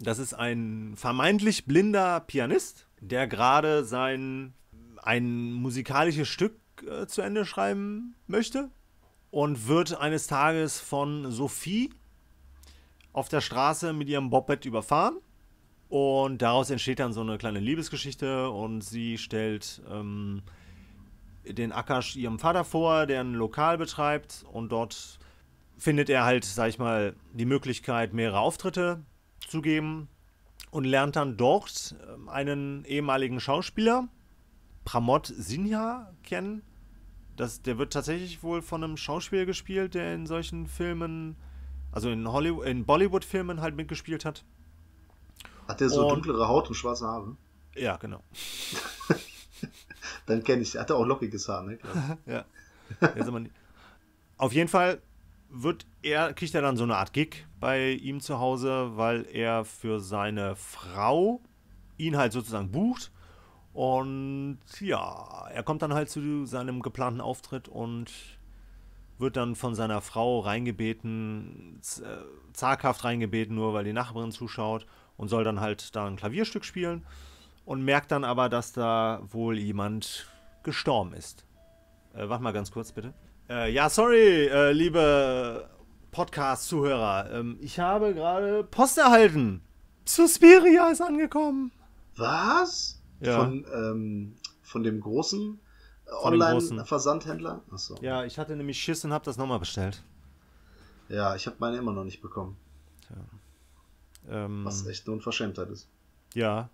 [SPEAKER 2] Das ist ein vermeintlich blinder Pianist, der gerade sein ein musikalisches Stück äh, zu Ende schreiben möchte und wird eines Tages von Sophie auf der Straße mit ihrem Bobbett überfahren. Und daraus entsteht dann so eine kleine Liebesgeschichte und sie stellt ähm, den Akash ihrem Vater vor, der ein Lokal betreibt und dort findet er halt, sag ich mal, die Möglichkeit, mehrere Auftritte zu geben und lernt dann dort ähm, einen ehemaligen Schauspieler, Pramod Sinha, kennen. Das, der wird tatsächlich wohl von einem Schauspieler gespielt, der in solchen Filmen, also in Hollywood, in Bollywood-Filmen halt mitgespielt hat.
[SPEAKER 1] Hat der so und, dunklere Haut und schwarze Haare?
[SPEAKER 2] Ja, genau. [LAUGHS]
[SPEAKER 1] Dann kenne ich. Hat er auch lockiges Haar, ne? [LAUGHS]
[SPEAKER 2] ja. Auf jeden Fall wird er, kriegt er dann so eine Art Gig bei ihm zu Hause, weil er für seine Frau ihn halt sozusagen bucht. Und ja, er kommt dann halt zu seinem geplanten Auftritt und wird dann von seiner Frau reingebeten, äh, zaghaft reingebeten, nur weil die Nachbarin zuschaut und soll dann halt da ein Klavierstück spielen und merkt dann aber, dass da wohl jemand gestorben ist. Äh, warte mal ganz kurz bitte. Äh, ja, sorry, äh, liebe Podcast-Zuhörer. Ähm, ich habe gerade Post erhalten. Suspiria ist angekommen.
[SPEAKER 1] Was? Ja. Von, ähm, von dem großen Online-Versandhändler?
[SPEAKER 2] Achso. Ja, ich hatte nämlich Schiss und habe das nochmal bestellt.
[SPEAKER 1] Ja, ich habe meine immer noch nicht bekommen. Ähm, Was echt eine Unverschämtheit ist.
[SPEAKER 2] Ja.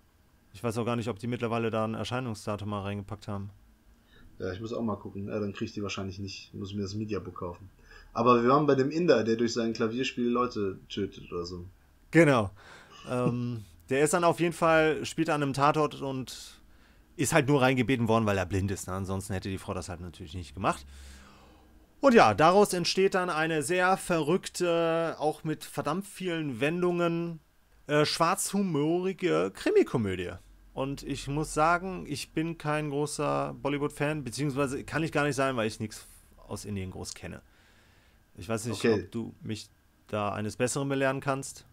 [SPEAKER 2] Ich weiß auch gar nicht, ob die mittlerweile da ein Erscheinungsdatum mal reingepackt haben.
[SPEAKER 1] Ja, ich muss auch mal gucken. Ja, dann kriege ich die wahrscheinlich nicht. Ich muss mir das Mediabook kaufen. Aber wir waren bei dem Inder, der durch sein Klavierspiel Leute tötet oder so.
[SPEAKER 2] Genau. ähm, der ist dann auf jeden Fall, spielt an einem Tatort und ist halt nur reingebeten worden, weil er blind ist. Ne? Ansonsten hätte die Frau das halt natürlich nicht gemacht. Und ja, daraus entsteht dann eine sehr verrückte, auch mit verdammt vielen Wendungen, äh, schwarzhumorige Krimikomödie. Und ich muss sagen, ich bin kein großer Bollywood-Fan, beziehungsweise kann ich gar nicht sein, weil ich nichts aus Indien groß kenne. Ich weiß nicht,
[SPEAKER 1] Okay.
[SPEAKER 2] ob du mich da eines Besseren belehren kannst.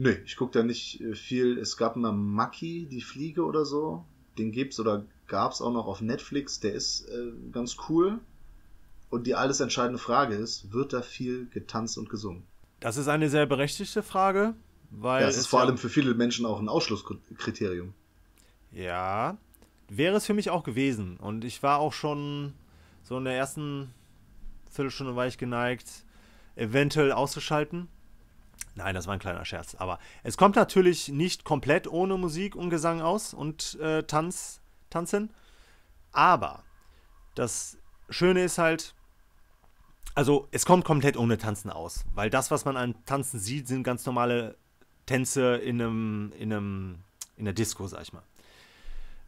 [SPEAKER 1] Nee, ich gucke da nicht äh, viel. Es gab mal Maki, die Fliege oder so. Den gibt's oder gab's auch noch auf Netflix. Der ist äh, ganz cool. Und die alles entscheidende Frage ist, wird da viel getanzt und gesungen?
[SPEAKER 2] Das ist eine sehr berechtigte Frage, weil
[SPEAKER 1] Ja, es ist vor
[SPEAKER 2] ja-
[SPEAKER 1] allem für viele Menschen auch ein Ausschlusskriterium.
[SPEAKER 2] Ja, wäre es für mich auch gewesen. Und ich war auch schon so in der ersten Viertelstunde war ich geneigt, eventuell auszuschalten. Nein, das war ein kleiner Scherz. Aber es kommt natürlich nicht komplett ohne Musik und Gesang aus und äh, Tanz, Tanzen. Aber das Schöne ist halt, also es kommt komplett ohne Tanzen aus. Weil das, was man an Tanzen sieht, sind ganz normale Tänze in einem, in einem, in der Disco, sag ich mal.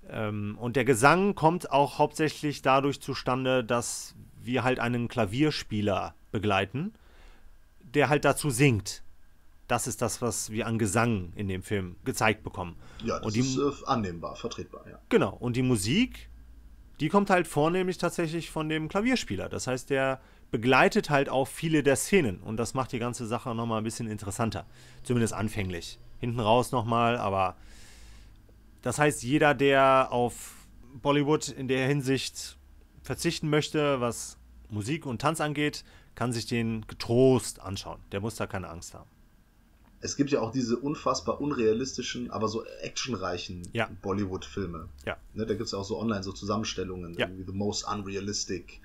[SPEAKER 2] Ähm, und der Gesang kommt auch hauptsächlich dadurch zustande, dass wir halt einen Klavierspieler begleiten, der halt dazu singt. Das ist das, was wir an Gesang in dem Film gezeigt bekommen.
[SPEAKER 1] Ja, das
[SPEAKER 2] Und die-
[SPEAKER 1] ist äh, annehmbar, vertretbar, ja.
[SPEAKER 2] Genau. Und die Musik, die kommt halt vornehmlich tatsächlich von dem Klavierspieler. Das heißt, der begleitet halt auch viele der Szenen. Und das macht die ganze Sache nochmal ein bisschen interessanter. Zumindest anfänglich. Hinten raus nochmal, aber das heißt, jeder, der auf Bollywood in der Hinsicht verzichten möchte, was Musik und Tanz angeht, kann sich den getrost anschauen. Der muss da keine Angst haben.
[SPEAKER 1] Es gibt ja auch diese unfassbar unrealistischen, aber so actionreichen
[SPEAKER 2] Ja.
[SPEAKER 1] Bollywood-Filme.
[SPEAKER 2] Ja.
[SPEAKER 1] Ne, da gibt es ja auch so online so Zusammenstellungen,
[SPEAKER 2] Ja.
[SPEAKER 1] irgendwie The Most Unrealistic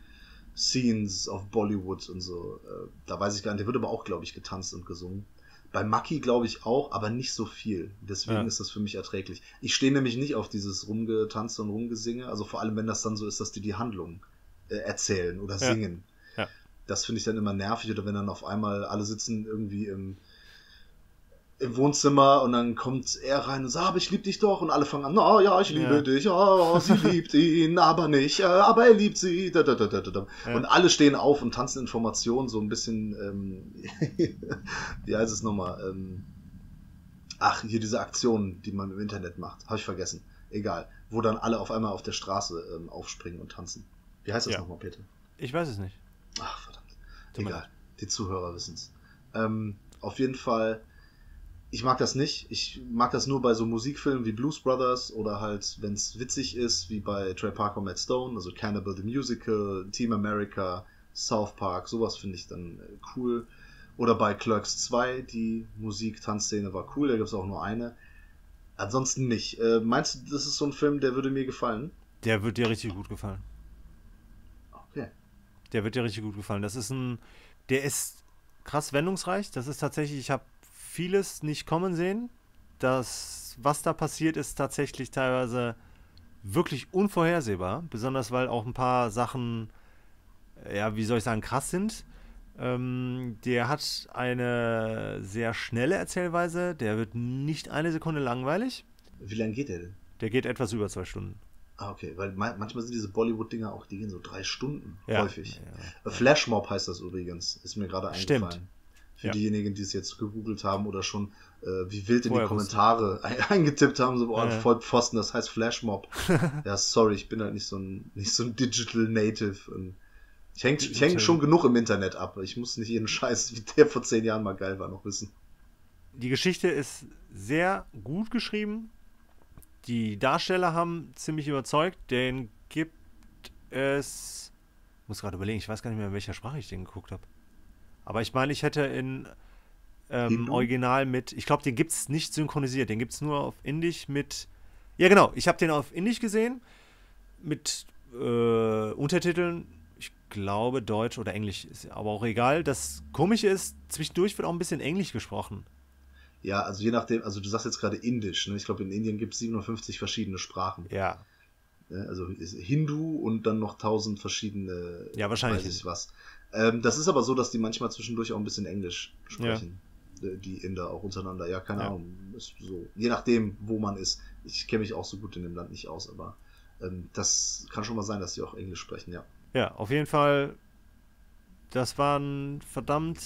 [SPEAKER 1] Scenes of Bollywood und so. Äh, Da weiß ich gar nicht, der wird aber auch, glaube ich, getanzt und gesungen. Bei Maki glaube ich auch, aber nicht so viel. Deswegen
[SPEAKER 2] Ja.
[SPEAKER 1] ist das für mich erträglich. Ich stehe nämlich nicht auf dieses Rumgetanze und Rumgesinge, also vor allem, wenn das dann so ist, dass die die Handlung äh, erzählen oder singen.
[SPEAKER 2] Ja.
[SPEAKER 1] Das finde ich dann immer nervig oder wenn dann auf einmal alle sitzen irgendwie im, im Wohnzimmer und dann kommt er rein und sagt, aber ich liebe dich doch und alle fangen an, na ja, ich liebe
[SPEAKER 2] Ja.
[SPEAKER 1] dich, oh, sie [LAUGHS] liebt ihn, aber nicht, äh, aber er liebt sie. Da, da, da.
[SPEAKER 2] Ja.
[SPEAKER 1] Und alle stehen auf und tanzen Informationen so ein bisschen, ähm, [LAUGHS] wie heißt es nochmal? Ähm, ach, hier diese Aktionen, die man im Internet macht, habe ich vergessen. Egal, wo dann alle auf einmal auf der Straße ähm, aufspringen und tanzen. Wie heißt das
[SPEAKER 2] Ja.
[SPEAKER 1] nochmal, Peter?
[SPEAKER 2] Ich weiß es nicht.
[SPEAKER 1] Ach, verdammt. Egal, die Zuhörer wissen es. Ähm, auf jeden Fall, ich mag das nicht. Ich mag das nur bei so Musikfilmen wie Blues Brothers oder halt, wenn es witzig ist, wie bei Trey Parker und Matt Stone, also Cannibal the Musical, Team America, South Park, sowas finde ich dann äh, cool. Oder bei Clerks 2, die Musik-Tanzszene war cool, da gibt es auch nur eine. Ansonsten nicht. Äh, meinst du, das ist so ein Film, der würde mir gefallen?
[SPEAKER 2] Der wird dir richtig gut gefallen.
[SPEAKER 1] Okay.
[SPEAKER 2] Der wird dir richtig gut gefallen. Das ist ein, der ist krass wendungsreich. Das ist tatsächlich, ich habe vieles nicht kommen sehen. Das, was da passiert, ist tatsächlich teilweise wirklich unvorhersehbar. Besonders weil auch ein paar Sachen, ja, wie soll ich sagen, krass sind. Ähm, der hat eine sehr schnelle Erzählweise. Der wird nicht eine Sekunde langweilig.
[SPEAKER 1] Wie lange geht der denn?
[SPEAKER 2] Der geht etwas über zwei Stunden.
[SPEAKER 1] Ah, okay, weil ma- manchmal sind diese Bollywood-Dinger auch, die gehen so drei Stunden,
[SPEAKER 2] Ja.
[SPEAKER 1] häufig.
[SPEAKER 2] Ja.
[SPEAKER 1] Äh, Flashmob heißt das übrigens, ist mir gerade
[SPEAKER 2] Stimmt.
[SPEAKER 1] Für
[SPEAKER 2] Ja.
[SPEAKER 1] diejenigen, die es jetzt gegoogelt haben oder schon äh, wie wild in
[SPEAKER 2] Vorher
[SPEAKER 1] die Kommentare [LAUGHS] ein, eingetippt haben, so, boah,
[SPEAKER 2] Ja,
[SPEAKER 1] voll Pfosten, das heißt Flashmob. [LAUGHS] ja, sorry, ich bin halt nicht so ein, nicht so ein Digital Native. Und ich hänge häng schon genug im Internet ab. Ich muss nicht jeden Scheiß, wie der vor zehn Jahren mal geil war, noch wissen.
[SPEAKER 2] Die Geschichte ist sehr gut geschrieben. Die Darsteller haben ziemlich überzeugt. Den gibt es. Ich muss gerade überlegen, ich weiß gar nicht mehr, in welcher Sprache ich den geguckt habe. Aber ich meine, ich hätte in ähm? Original mit. Ich glaube, den gibt es nicht synchronisiert. Den gibt es nur auf Indisch mit. Ja, genau. Ich habe den auf Indisch gesehen. Mit äh, Untertiteln. Ich glaube, Deutsch oder Englisch. Ist aber auch egal. Das Komische ist, zwischendurch wird auch ein bisschen Englisch gesprochen.
[SPEAKER 1] Ja, also je nachdem, also du sagst jetzt gerade Indisch, ne? Ich glaube, in Indien gibt es 57 verschiedene Sprachen.
[SPEAKER 2] Ja,
[SPEAKER 1] Ne? Also Hindu und dann noch tausend verschiedene.
[SPEAKER 2] Ja, wahrscheinlich.
[SPEAKER 1] Weiß ich was. Ähm, das ist aber so, dass die manchmal zwischendurch auch ein bisschen Englisch sprechen. Äh, Die Inder auch untereinander. Ja, keine
[SPEAKER 2] Ja.
[SPEAKER 1] Ahnung. Ist so. Je nachdem, wo man ist. Ich kenne mich auch so gut in dem Land nicht aus, aber ähm, das kann schon mal sein, dass die auch Englisch sprechen, ja.
[SPEAKER 2] Ja, auf jeden Fall, das war ein verdammt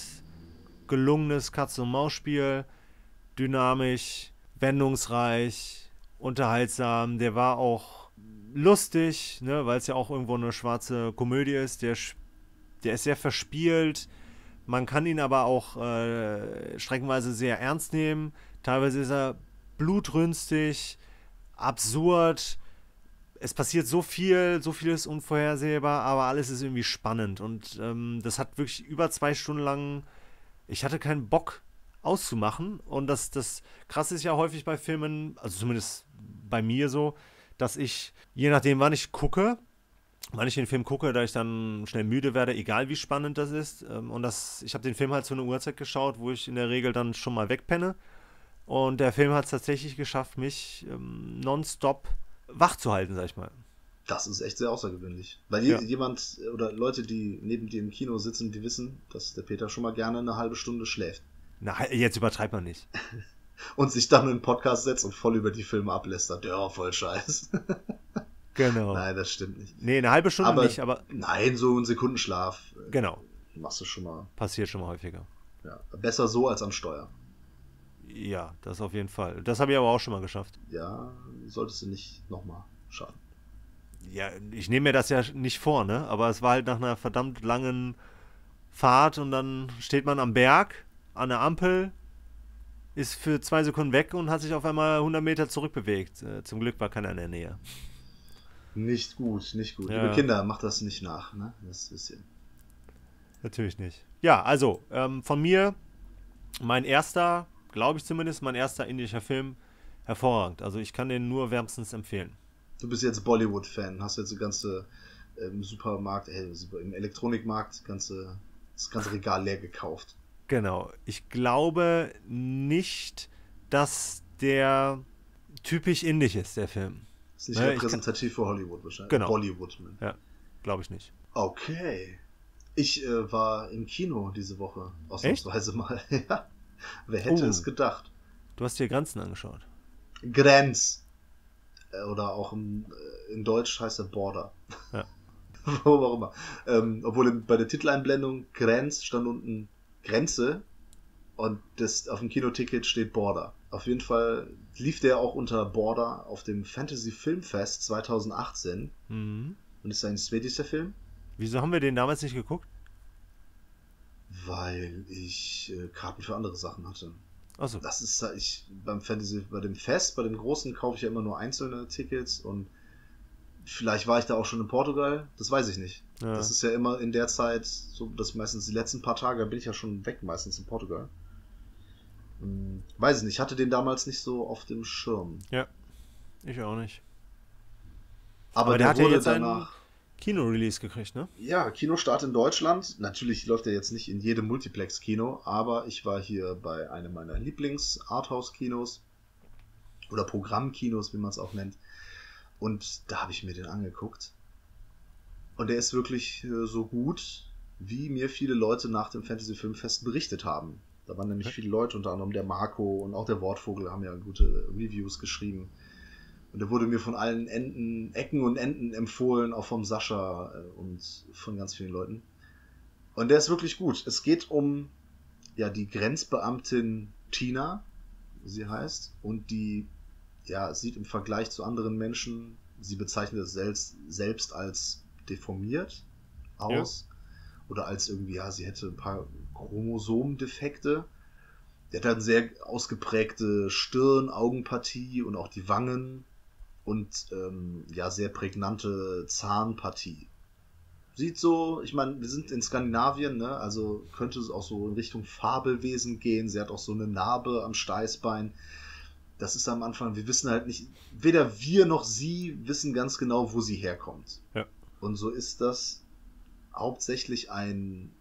[SPEAKER 2] gelungenes Katz-und-Maus-Spiel. dynamisch, wendungsreich, unterhaltsam. Der war auch lustig, ne, weil es ja auch irgendwo eine schwarze Komödie ist. Der, der ist sehr verspielt. Man kann ihn aber auch äh, streckenweise sehr ernst nehmen. Teilweise ist er blutrünstig, absurd. Es passiert so viel, so viel ist unvorhersehbar, aber alles ist irgendwie spannend. Und ähm, das hat wirklich über zwei Stunden lang. Ich hatte keinen Bock auszumachen. Und das, das Krasse ist ja häufig bei Filmen, also zumindest bei mir so, dass ich, je nachdem, wann ich gucke, wann ich den Film gucke, da ich dann schnell müde werde, egal wie spannend das ist. Ähm, und das, ich habe den Film halt zu einer Uhrzeit geschaut, wo ich in der Regel dann schon mal wegpenne. Und der Film hat es tatsächlich geschafft, mich ähm, nonstop wach zu halten, sag ich mal.
[SPEAKER 1] Das ist echt sehr außergewöhnlich. Weil ja. jemand oder Leute, die neben dir im Kino sitzen, die wissen, dass der Peter schon mal gerne eine halbe Stunde schläft.
[SPEAKER 2] Na, jetzt übertreibt man nicht. [LAUGHS]
[SPEAKER 1] und sich dann in einen Podcast setzt und voll über die Filme ablästert. Ja, voll scheiß. [LAUGHS]
[SPEAKER 2] genau.
[SPEAKER 1] Nein, das stimmt nicht.
[SPEAKER 2] Nee, eine halbe Stunde
[SPEAKER 1] aber,
[SPEAKER 2] nicht, aber.
[SPEAKER 1] Nein, so ein Sekundenschlaf.
[SPEAKER 2] Äh, genau.
[SPEAKER 1] Machst du schon mal.
[SPEAKER 2] Passiert schon mal häufiger.
[SPEAKER 1] Ja, besser so als am Steuer.
[SPEAKER 2] Ja, das auf jeden Fall. Das habe ich aber auch schon mal geschafft.
[SPEAKER 1] Ja, solltest du nicht nochmal schaffen.
[SPEAKER 2] Ja, ich nehme mir das ja nicht vor, ne? Aber es war halt nach einer verdammt langen Fahrt und dann steht man am Berg, an der Ampel, ist für zwei Sekunden weg und hat sich auf einmal 100 Meter zurückbewegt. Äh, zum Glück war keiner in der Nähe.
[SPEAKER 1] Nicht gut, nicht gut. Ja. Liebe Kinder, macht das nicht nach, ne? Das bisschen.
[SPEAKER 2] Natürlich nicht. Ja, also, ähm, von mir mein erster glaube ich zumindest, mein erster indischer Film. Hervorragend. Also ich kann den nur wärmstens empfehlen.
[SPEAKER 1] Du bist jetzt Bollywood-Fan, hast jetzt die ganze ähm, Supermarkt, äh, im Elektronikmarkt ganze, das ganze Regal leer gekauft.
[SPEAKER 2] Genau. Ich glaube nicht, dass der typisch indisch ist, der Film.
[SPEAKER 1] Ist nicht repräsentativ kann... für Hollywood wahrscheinlich.
[SPEAKER 2] Genau.
[SPEAKER 1] Bollywood.
[SPEAKER 2] Ne? Ja, glaube ich nicht.
[SPEAKER 1] Okay. Ich äh, war im Kino diese Woche, ausnahmsweise mal. [LAUGHS] ja. Wer hätte oh. es gedacht?
[SPEAKER 2] Du hast dir Grenzen angeschaut.
[SPEAKER 1] Grenz. Äh, oder auch im, äh, in Deutsch heißt er Border. Ja. [LAUGHS] Warum auch immer. Ähm, obwohl bei der Titeleinblendung Grenz stand unten Grenze und das, auf dem Kinoticket steht Border. Auf jeden Fall lief der auch unter Border auf dem Fantasy Filmfest 2018 mhm. und ist ein schwedischer Film.
[SPEAKER 2] Wieso haben wir den damals nicht geguckt?
[SPEAKER 1] Weil ich äh, Karten für andere Sachen hatte.
[SPEAKER 2] Also.
[SPEAKER 1] Das ist ich beim Fantasy, bei dem Fest, bei dem großen kaufe ich ja immer nur einzelne Tickets und vielleicht war ich da auch schon in Portugal, das weiß ich nicht. Ja. Das ist ja immer in der Zeit, so dass meistens die letzten paar Tage bin ich ja schon weg, meistens in Portugal. Hm, weiß ich nicht, ich hatte den damals nicht so auf dem Schirm.
[SPEAKER 2] Ja, ich auch nicht.
[SPEAKER 1] Aber, Aber der, der wurde danach.
[SPEAKER 2] Kino-Release gekriegt, ne?
[SPEAKER 1] Ja, Kinostart in Deutschland. Natürlich läuft er jetzt nicht in jedem Multiplex-Kino, aber ich war hier bei einem meiner Lieblings-Arthouse-Kinos oder Programmkinos, wie man es auch nennt. Und da habe ich mir den angeguckt. Und der ist wirklich äh, so gut, wie mir viele Leute nach dem Fantasy Filmfest berichtet haben. Da waren nämlich viele Leute, unter anderem der Marco und auch der Wortvogel, haben ja gute Reviews geschrieben. Und der wurde mir von allen Enden, Ecken und Enden empfohlen, auch vom Sascha äh, und von ganz vielen Leuten. Und der ist wirklich gut. Es geht um ja die Grenzbeamtin Tina, sie heißt, und die ja sieht im Vergleich zu anderen Menschen, sie bezeichnet es selbst, selbst als deformiert aus ja. oder als irgendwie ja sie hätte ein paar Chromosomendefekte. Der hat eine sehr ausgeprägte Stirn, Augenpartie und auch die Wangen und ähm, ja, sehr prägnante Zahnpartie. Sieht so, ich meine, wir sind in Skandinavien, ne? also könnte es auch so in Richtung Fabelwesen gehen. Sie hat auch so eine Narbe am Steißbein. Das ist am Anfang, wir wissen halt nicht, weder wir noch sie wissen ganz genau, wo sie herkommt.
[SPEAKER 2] Ja.
[SPEAKER 1] Und so ist das hauptsächlich ein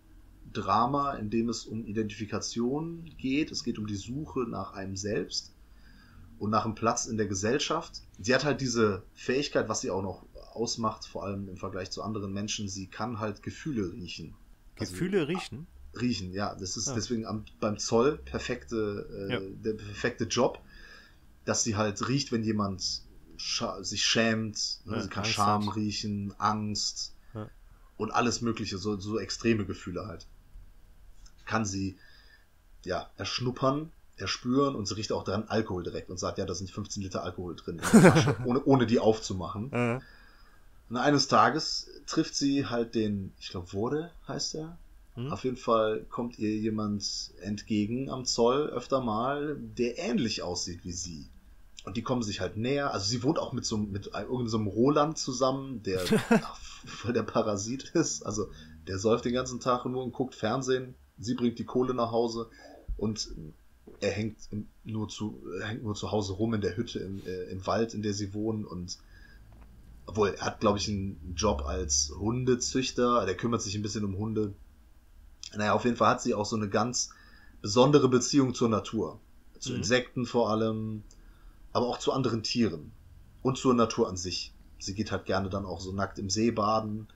[SPEAKER 1] Drama, in dem es um Identifikation geht. Es geht um die Suche nach einem selbst und nach einem Platz in der Gesellschaft. Sie hat halt diese Fähigkeit, was sie auch noch ausmacht, vor allem im Vergleich zu anderen Menschen, sie kann halt Gefühle riechen.
[SPEAKER 2] Also Gefühle also, riechen?
[SPEAKER 1] Riechen, ja. Das ist ja. deswegen am, beim Zoll perfekte, äh, ja. der perfekte Job, dass sie halt riecht, wenn jemand sich schämt. Ne? Ja, sie kann Angst Scham hat. riechen, Angst und alles Mögliche, so, so extreme Gefühle halt. Kann sie ja erschnuppern erspüren und sie riecht auch dran Alkohol direkt und sagt, ja, da sind 15 Liter Alkohol drin, in der Flasche, [LAUGHS] ohne, ohne die aufzumachen.
[SPEAKER 2] Äh,
[SPEAKER 1] Und eines Tages trifft sie halt den, ich glaube, Wurde heißt er.
[SPEAKER 2] Hm.
[SPEAKER 1] Auf jeden Fall kommt ihr jemand entgegen am Zoll öfter mal, der ähnlich aussieht wie sie. Und die kommen sich halt näher. Also sie wohnt auch mit so einem- mit einem- irgendeinem so Roland zusammen, der [LAUGHS] ach, voll der Parasit ist. Also der säuft den ganzen Tag nur und guckt Fernsehen. Sie bringt die Kohle nach Hause und er hängt nur zu, hängt nur zu Hause rum in der Hütte im, äh, im Wald, in der sie wohnen und obwohl er hat, glaube ich, einen Job als Hundezüchter. Der kümmert sich ein bisschen um Hunde. Naja, auf jeden Fall hat sie auch so eine ganz besondere Beziehung zur Natur. Zu
[SPEAKER 2] Mhm.
[SPEAKER 1] Insekten vor allem, aber auch zu anderen Tieren und zur Natur an sich. Sie geht halt gerne dann auch so nackt im See baden.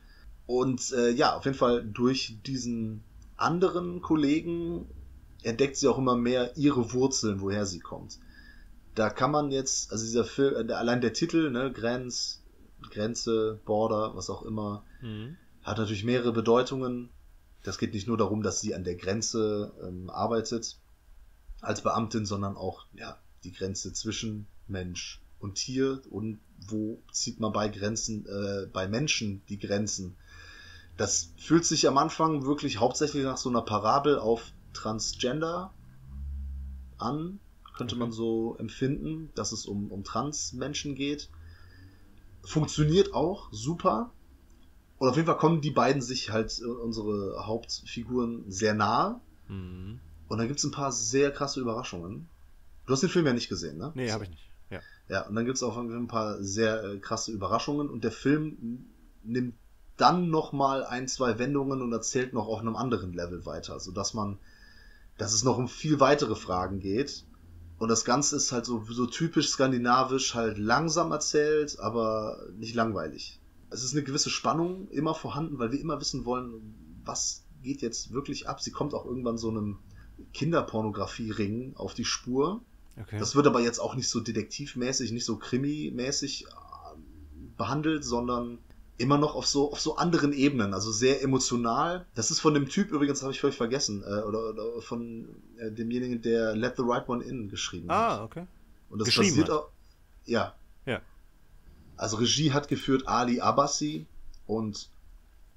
[SPEAKER 1] Und äh, ja, auf jeden Fall durch diesen anderen Kollegen entdeckt sie auch immer mehr ihre Wurzeln, woher sie kommt. Da kann man jetzt, also dieser Film, äh, allein der Titel, ne, Grenz, Grenze, Border, was auch immer,
[SPEAKER 2] mhm.
[SPEAKER 1] hat natürlich mehrere Bedeutungen. Das geht nicht nur darum, dass sie an der Grenze ähm, arbeitet als Beamtin, sondern auch ja, die Grenze zwischen Mensch und Tier und wo zieht man bei Grenzen, äh, bei Menschen die Grenzen. Das fühlt sich am Anfang wirklich hauptsächlich nach so einer Parabel auf Transgender an, könnte man so empfinden, dass es um, um Trans-Menschen geht. Funktioniert auch super. Und auf jeden Fall kommen die beiden sich halt, unsere Hauptfiguren, sehr nahe.
[SPEAKER 2] Mhm.
[SPEAKER 1] Und dann gibt es ein paar sehr krasse Überraschungen. Du hast den Film ja nicht gesehen, ne?
[SPEAKER 2] Nee, habe ich nicht. Ja.
[SPEAKER 1] Ja, und dann gibt es auch ein paar sehr äh, krasse Überraschungen. Und der Film nimmt dann nochmal ein, zwei Wendungen und erzählt noch auf einem anderen Level weiter, sodass man, dass es noch um viel weitere Fragen geht. Und das Ganze ist halt so, so typisch skandinavisch, halt langsam erzählt, aber nicht langweilig. Es ist eine gewisse Spannung immer vorhanden, weil wir immer wissen wollen, was geht jetzt wirklich ab. Sie kommt auch irgendwann so einem Kinderpornografie-Ring auf die Spur.
[SPEAKER 2] Okay.
[SPEAKER 1] Das wird aber jetzt auch nicht so detektivmäßig, nicht so krimi-mäßig äh, behandelt, sondern immer noch auf so, auf so anderen Ebenen, also sehr emotional. Das ist von dem Typ übrigens, habe ich völlig vergessen, äh, oder, oder von äh, demjenigen, der Let the Right One In geschrieben hat.
[SPEAKER 2] ah, okay.
[SPEAKER 1] Und das
[SPEAKER 2] geschrieben
[SPEAKER 1] basiert
[SPEAKER 2] hat.
[SPEAKER 1] auch. Ja.
[SPEAKER 2] Ja.
[SPEAKER 1] Also Regie hat geführt Ali Abbasi und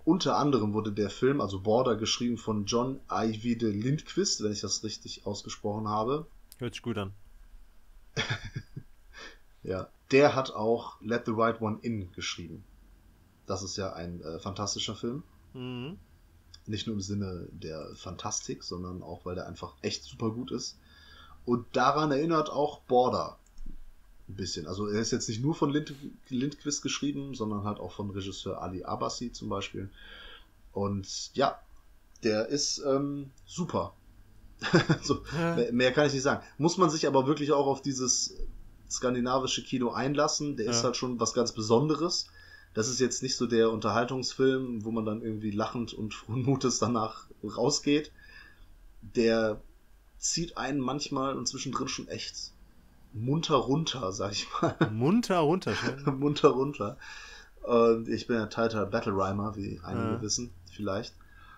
[SPEAKER 1] unter anderem wurde der Film, also Border, geschrieben von John Ajvide Lindqvist, wenn ich das richtig ausgesprochen habe.
[SPEAKER 2] Hört sich gut an. [LAUGHS]
[SPEAKER 1] Ja. Der hat auch Let the Right One In geschrieben. Das ist ja ein äh, fantastischer Film.
[SPEAKER 2] Mhm.
[SPEAKER 1] Nicht nur im Sinne der Fantastik, sondern auch, weil der einfach echt super gut ist. Und daran erinnert auch Border ein bisschen. Also er ist jetzt nicht nur von Lind Lindquist geschrieben, sondern halt auch von Regisseur Ali Abbasi zum Beispiel. Und ja, der ist ähm, super. [LAUGHS] so, mehr, mehr kann ich nicht sagen. Muss man sich aber wirklich auch auf dieses skandinavische Kino einlassen. Der ist
[SPEAKER 2] Ja.
[SPEAKER 1] halt schon was ganz Besonderes. Das ist jetzt nicht so der Unterhaltungsfilm, wo man dann irgendwie lachend und [LAUGHS] frohen Mutes danach rausgeht. Der zieht einen manchmal und zwischendrin schon echt munter runter, sag ich mal.
[SPEAKER 2] Munter runter. schön. [LAUGHS]
[SPEAKER 1] munter runter. Und ich bin ja Tighter Battle Rhymer, wie einige
[SPEAKER 2] Ja.
[SPEAKER 1] wissen, vielleicht.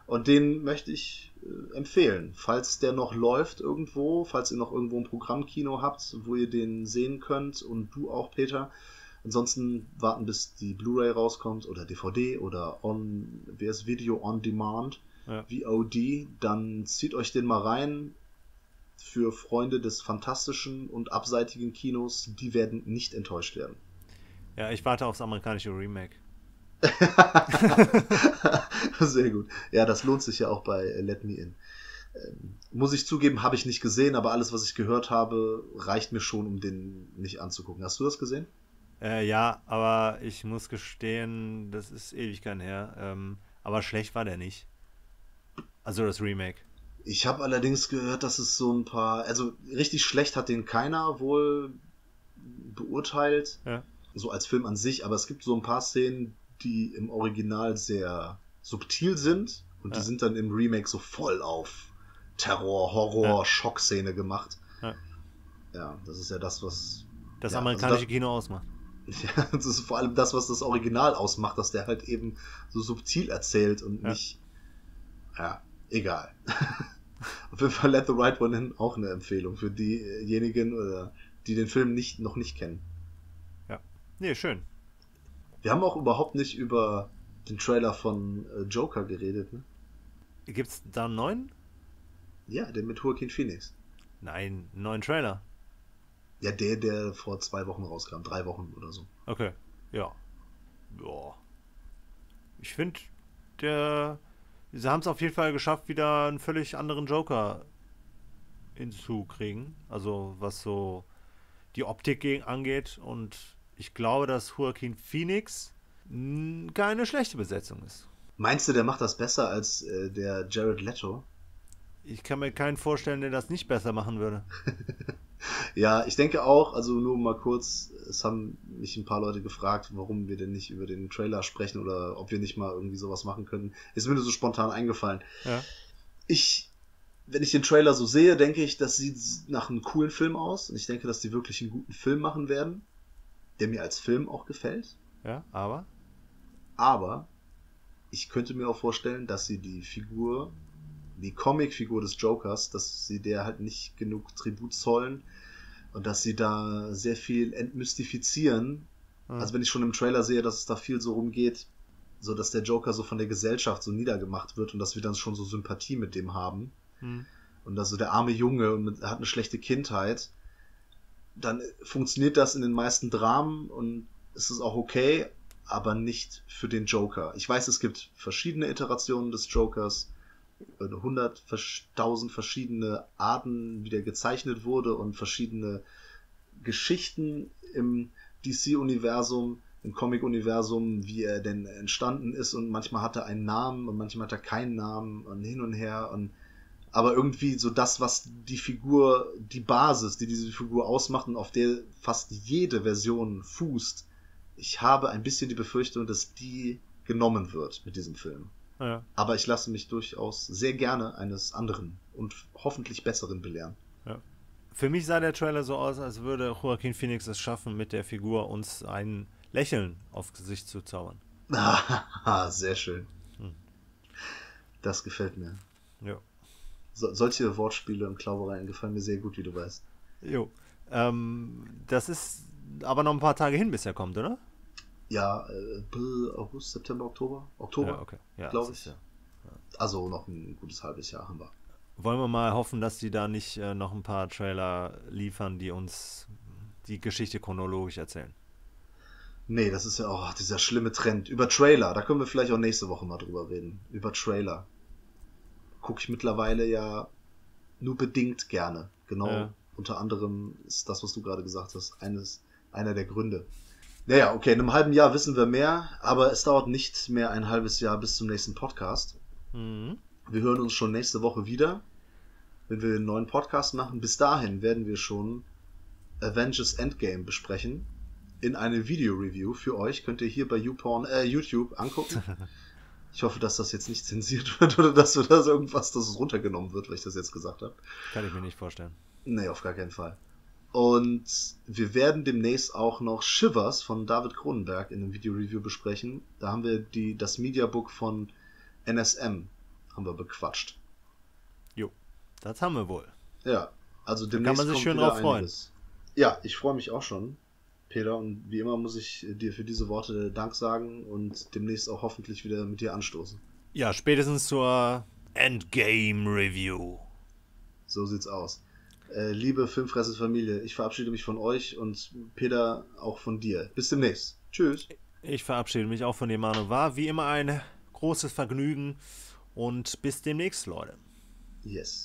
[SPEAKER 1] Und den möchte ich äh, empfehlen. Falls der noch läuft irgendwo, falls ihr noch irgendwo ein Programmkino habt, wo ihr den sehen könnt und du auch, Peter. Ansonsten warten, bis die Blu-ray rauskommt oder DVD oder on, wer ist Video on Demand,
[SPEAKER 2] Ja.
[SPEAKER 1] VOD, dann zieht euch den mal rein. Für Freunde des fantastischen und abseitigen Kinos, die werden nicht enttäuscht werden.
[SPEAKER 2] Ja, ich warte aufs amerikanische Remake. [LAUGHS]
[SPEAKER 1] Sehr gut. Ja, das lohnt sich ja auch bei Let Me In. Ähm, muss ich zugeben, habe ich nicht gesehen, aber alles, was ich gehört habe, reicht mir schon, um den nicht anzugucken. Hast du das gesehen?
[SPEAKER 2] Äh, ja, aber ich muss gestehen, das ist Ewigkeiten her. Ähm, aber schlecht war der nicht. Also das Remake.
[SPEAKER 1] Ich habe allerdings gehört, dass es so ein paar, also richtig schlecht hat den keiner wohl beurteilt,
[SPEAKER 2] Ja.
[SPEAKER 1] so als Film an sich, aber es gibt so ein paar Szenen, die im Original sehr subtil sind und die
[SPEAKER 2] Ja.
[SPEAKER 1] sind dann im Remake so voll auf Terror, Horror,
[SPEAKER 2] Ja.
[SPEAKER 1] Schockszene gemacht.
[SPEAKER 2] Ja.
[SPEAKER 1] Das ist ja das, was
[SPEAKER 2] Das
[SPEAKER 1] also
[SPEAKER 2] amerikanische
[SPEAKER 1] das-
[SPEAKER 2] Kino ausmacht. [LAUGHS]
[SPEAKER 1] Ja, das ist vor allem das, was das Original ausmacht, dass der halt eben so subtil erzählt und
[SPEAKER 2] Ja.
[SPEAKER 1] nicht. Ja, egal. [LAUGHS] Auf jeden Fall Let the Right One In auch eine Empfehlung für diejenigen, oder die den Film nicht, noch nicht kennen.
[SPEAKER 2] Ja. Nee, schön.
[SPEAKER 1] Wir haben auch überhaupt nicht über den Trailer von äh, Joker geredet, ne?
[SPEAKER 2] Gibt's da einen neuen?
[SPEAKER 1] Ja, der mit Joaquin Phoenix.
[SPEAKER 2] Nein, einen neuen Trailer.
[SPEAKER 1] Ja, der, der vor zwei Wochen rauskam, drei Wochen oder so.
[SPEAKER 2] Okay, ja. Ja. Ich finde, der. Sie haben es auf jeden Fall geschafft, wieder einen völlig anderen Joker hinzukriegen. Also, was so die Optik angeht. Und ich glaube, dass Joaquin Phoenix keine schlechte Besetzung ist.
[SPEAKER 1] Meinst du, der macht das besser als äh, der Jared Leto?
[SPEAKER 2] Ich kann mir keinen vorstellen, der das nicht besser machen würde. [LAUGHS]
[SPEAKER 1] Ja, ich denke auch, also nur mal kurz, es haben mich ein paar Leute gefragt, warum wir denn nicht über den Trailer sprechen oder ob wir nicht mal irgendwie sowas machen können. Ist mir nur so spontan eingefallen.
[SPEAKER 2] Ja.
[SPEAKER 1] Ich, wenn ich den Trailer so sehe, denke ich, das sieht nach einem coolen Film aus und ich denke, dass die wirklich einen guten Film machen werden, der mir als Film auch gefällt.
[SPEAKER 2] Ja, aber?
[SPEAKER 1] Aber ich könnte mir auch vorstellen, dass sie die Figur, die Comicfigur des Jokers, dass sie der halt nicht genug Tribut zollen und dass sie da sehr viel entmystifizieren.
[SPEAKER 2] Hm.
[SPEAKER 1] Also wenn ich schon im Trailer sehe, dass es da viel so rumgeht, so dass der Joker so von der Gesellschaft so niedergemacht wird und dass wir dann schon so Sympathie mit dem haben
[SPEAKER 2] Hm.
[SPEAKER 1] und also der arme Junge und hat eine schlechte Kindheit, dann funktioniert das in den meisten Dramen und es ist auch okay, aber nicht für den Joker. Ich weiß, es gibt verschiedene Iterationen des Jokers, äh, hundert, tausend verschiedene Arten, wie der gezeichnet wurde und verschiedene Geschichten im DC-Universum, im Comic-Universum, wie er denn entstanden ist und manchmal hat er einen Namen und manchmal hat er keinen Namen und hin und her und aber irgendwie so das, was die Figur, die Basis, die diese Figur ausmacht und auf der fast jede Version fußt, ich habe ein bisschen die Befürchtung, dass die genommen wird mit diesem Film.
[SPEAKER 2] Ja.
[SPEAKER 1] Aber ich lasse mich durchaus sehr gerne eines anderen und hoffentlich besseren belehren.
[SPEAKER 2] Für mich sah der Trailer so aus, als würde Joaquin Phoenix es schaffen, mit der Figur uns ein Lächeln aufs Gesicht zu zaubern. [LAUGHS]
[SPEAKER 1] Ah, sehr schön.
[SPEAKER 2] Hm.
[SPEAKER 1] Das gefällt mir.
[SPEAKER 2] Ja.
[SPEAKER 1] So, solche Wortspiele und Klaubereien gefallen mir sehr gut, wie du weißt.
[SPEAKER 2] Jo. Ähm, das ist aber noch ein paar Tage hin, bis er kommt, oder?
[SPEAKER 1] Ja, äh, August, September, Oktober? Oktober?
[SPEAKER 2] Ja, okay. Ja,
[SPEAKER 1] glaub
[SPEAKER 2] das ist
[SPEAKER 1] ich.
[SPEAKER 2] ja.
[SPEAKER 1] Also noch ein gutes halbes Jahr haben wir.
[SPEAKER 2] Wollen wir mal hoffen, dass die da nicht äh, noch ein paar Trailer liefern, die uns die Geschichte chronologisch erzählen.
[SPEAKER 1] Nee, das ist ja auch dieser schlimme Trend. Über Trailer, da können wir vielleicht auch nächste Woche mal drüber reden. Über Trailer. Gucke ich mittlerweile ja nur bedingt gerne. Genau.
[SPEAKER 2] Ja.
[SPEAKER 1] Unter anderem ist das, was du gerade gesagt hast, eines, einer der Gründe. Naja, okay, in einem halben Jahr wissen wir mehr, aber es dauert nicht mehr ein halbes Jahr bis zum nächsten Podcast.
[SPEAKER 2] Mhm.
[SPEAKER 1] Wir hören uns schon nächste Woche wieder, wenn wir einen neuen Podcast machen. Bis dahin werden wir schon Avengers Endgame besprechen. In eine Video-Review für euch könnt ihr hier bei YouPorn, äh, YouTube angucken. [LAUGHS] Ich hoffe, dass das jetzt nicht zensiert wird oder dass wir das irgendwas, dass es runtergenommen wird, weil ich das jetzt gesagt habe.
[SPEAKER 2] Kann ich mir nicht vorstellen.
[SPEAKER 1] Nee, auf gar keinen Fall. Und wir werden demnächst auch noch Shivers von David Cronenberg in einem Video-Review besprechen. Da haben wir die, das Mediabook von NSM haben wir bequatscht.
[SPEAKER 2] Das haben wir wohl.
[SPEAKER 1] Ja, also
[SPEAKER 2] kann
[SPEAKER 1] demnächst
[SPEAKER 2] man sich schön drauf freuen.
[SPEAKER 1] einiges. Ja, ich freue mich auch schon, Peter. Und wie immer muss ich dir für diese Worte Dank sagen und demnächst auch hoffentlich wieder mit dir anstoßen.
[SPEAKER 2] Ja, spätestens zur Endgame Review.
[SPEAKER 1] So sieht's aus. Äh, liebe Filmfresses Familie, ich verabschiede mich von euch und Peter auch von dir. Bis demnächst. Tschüss.
[SPEAKER 2] Ich verabschiede mich auch von dir, Manu. War wie immer ein großes Vergnügen und bis demnächst, Leute.
[SPEAKER 1] Yes.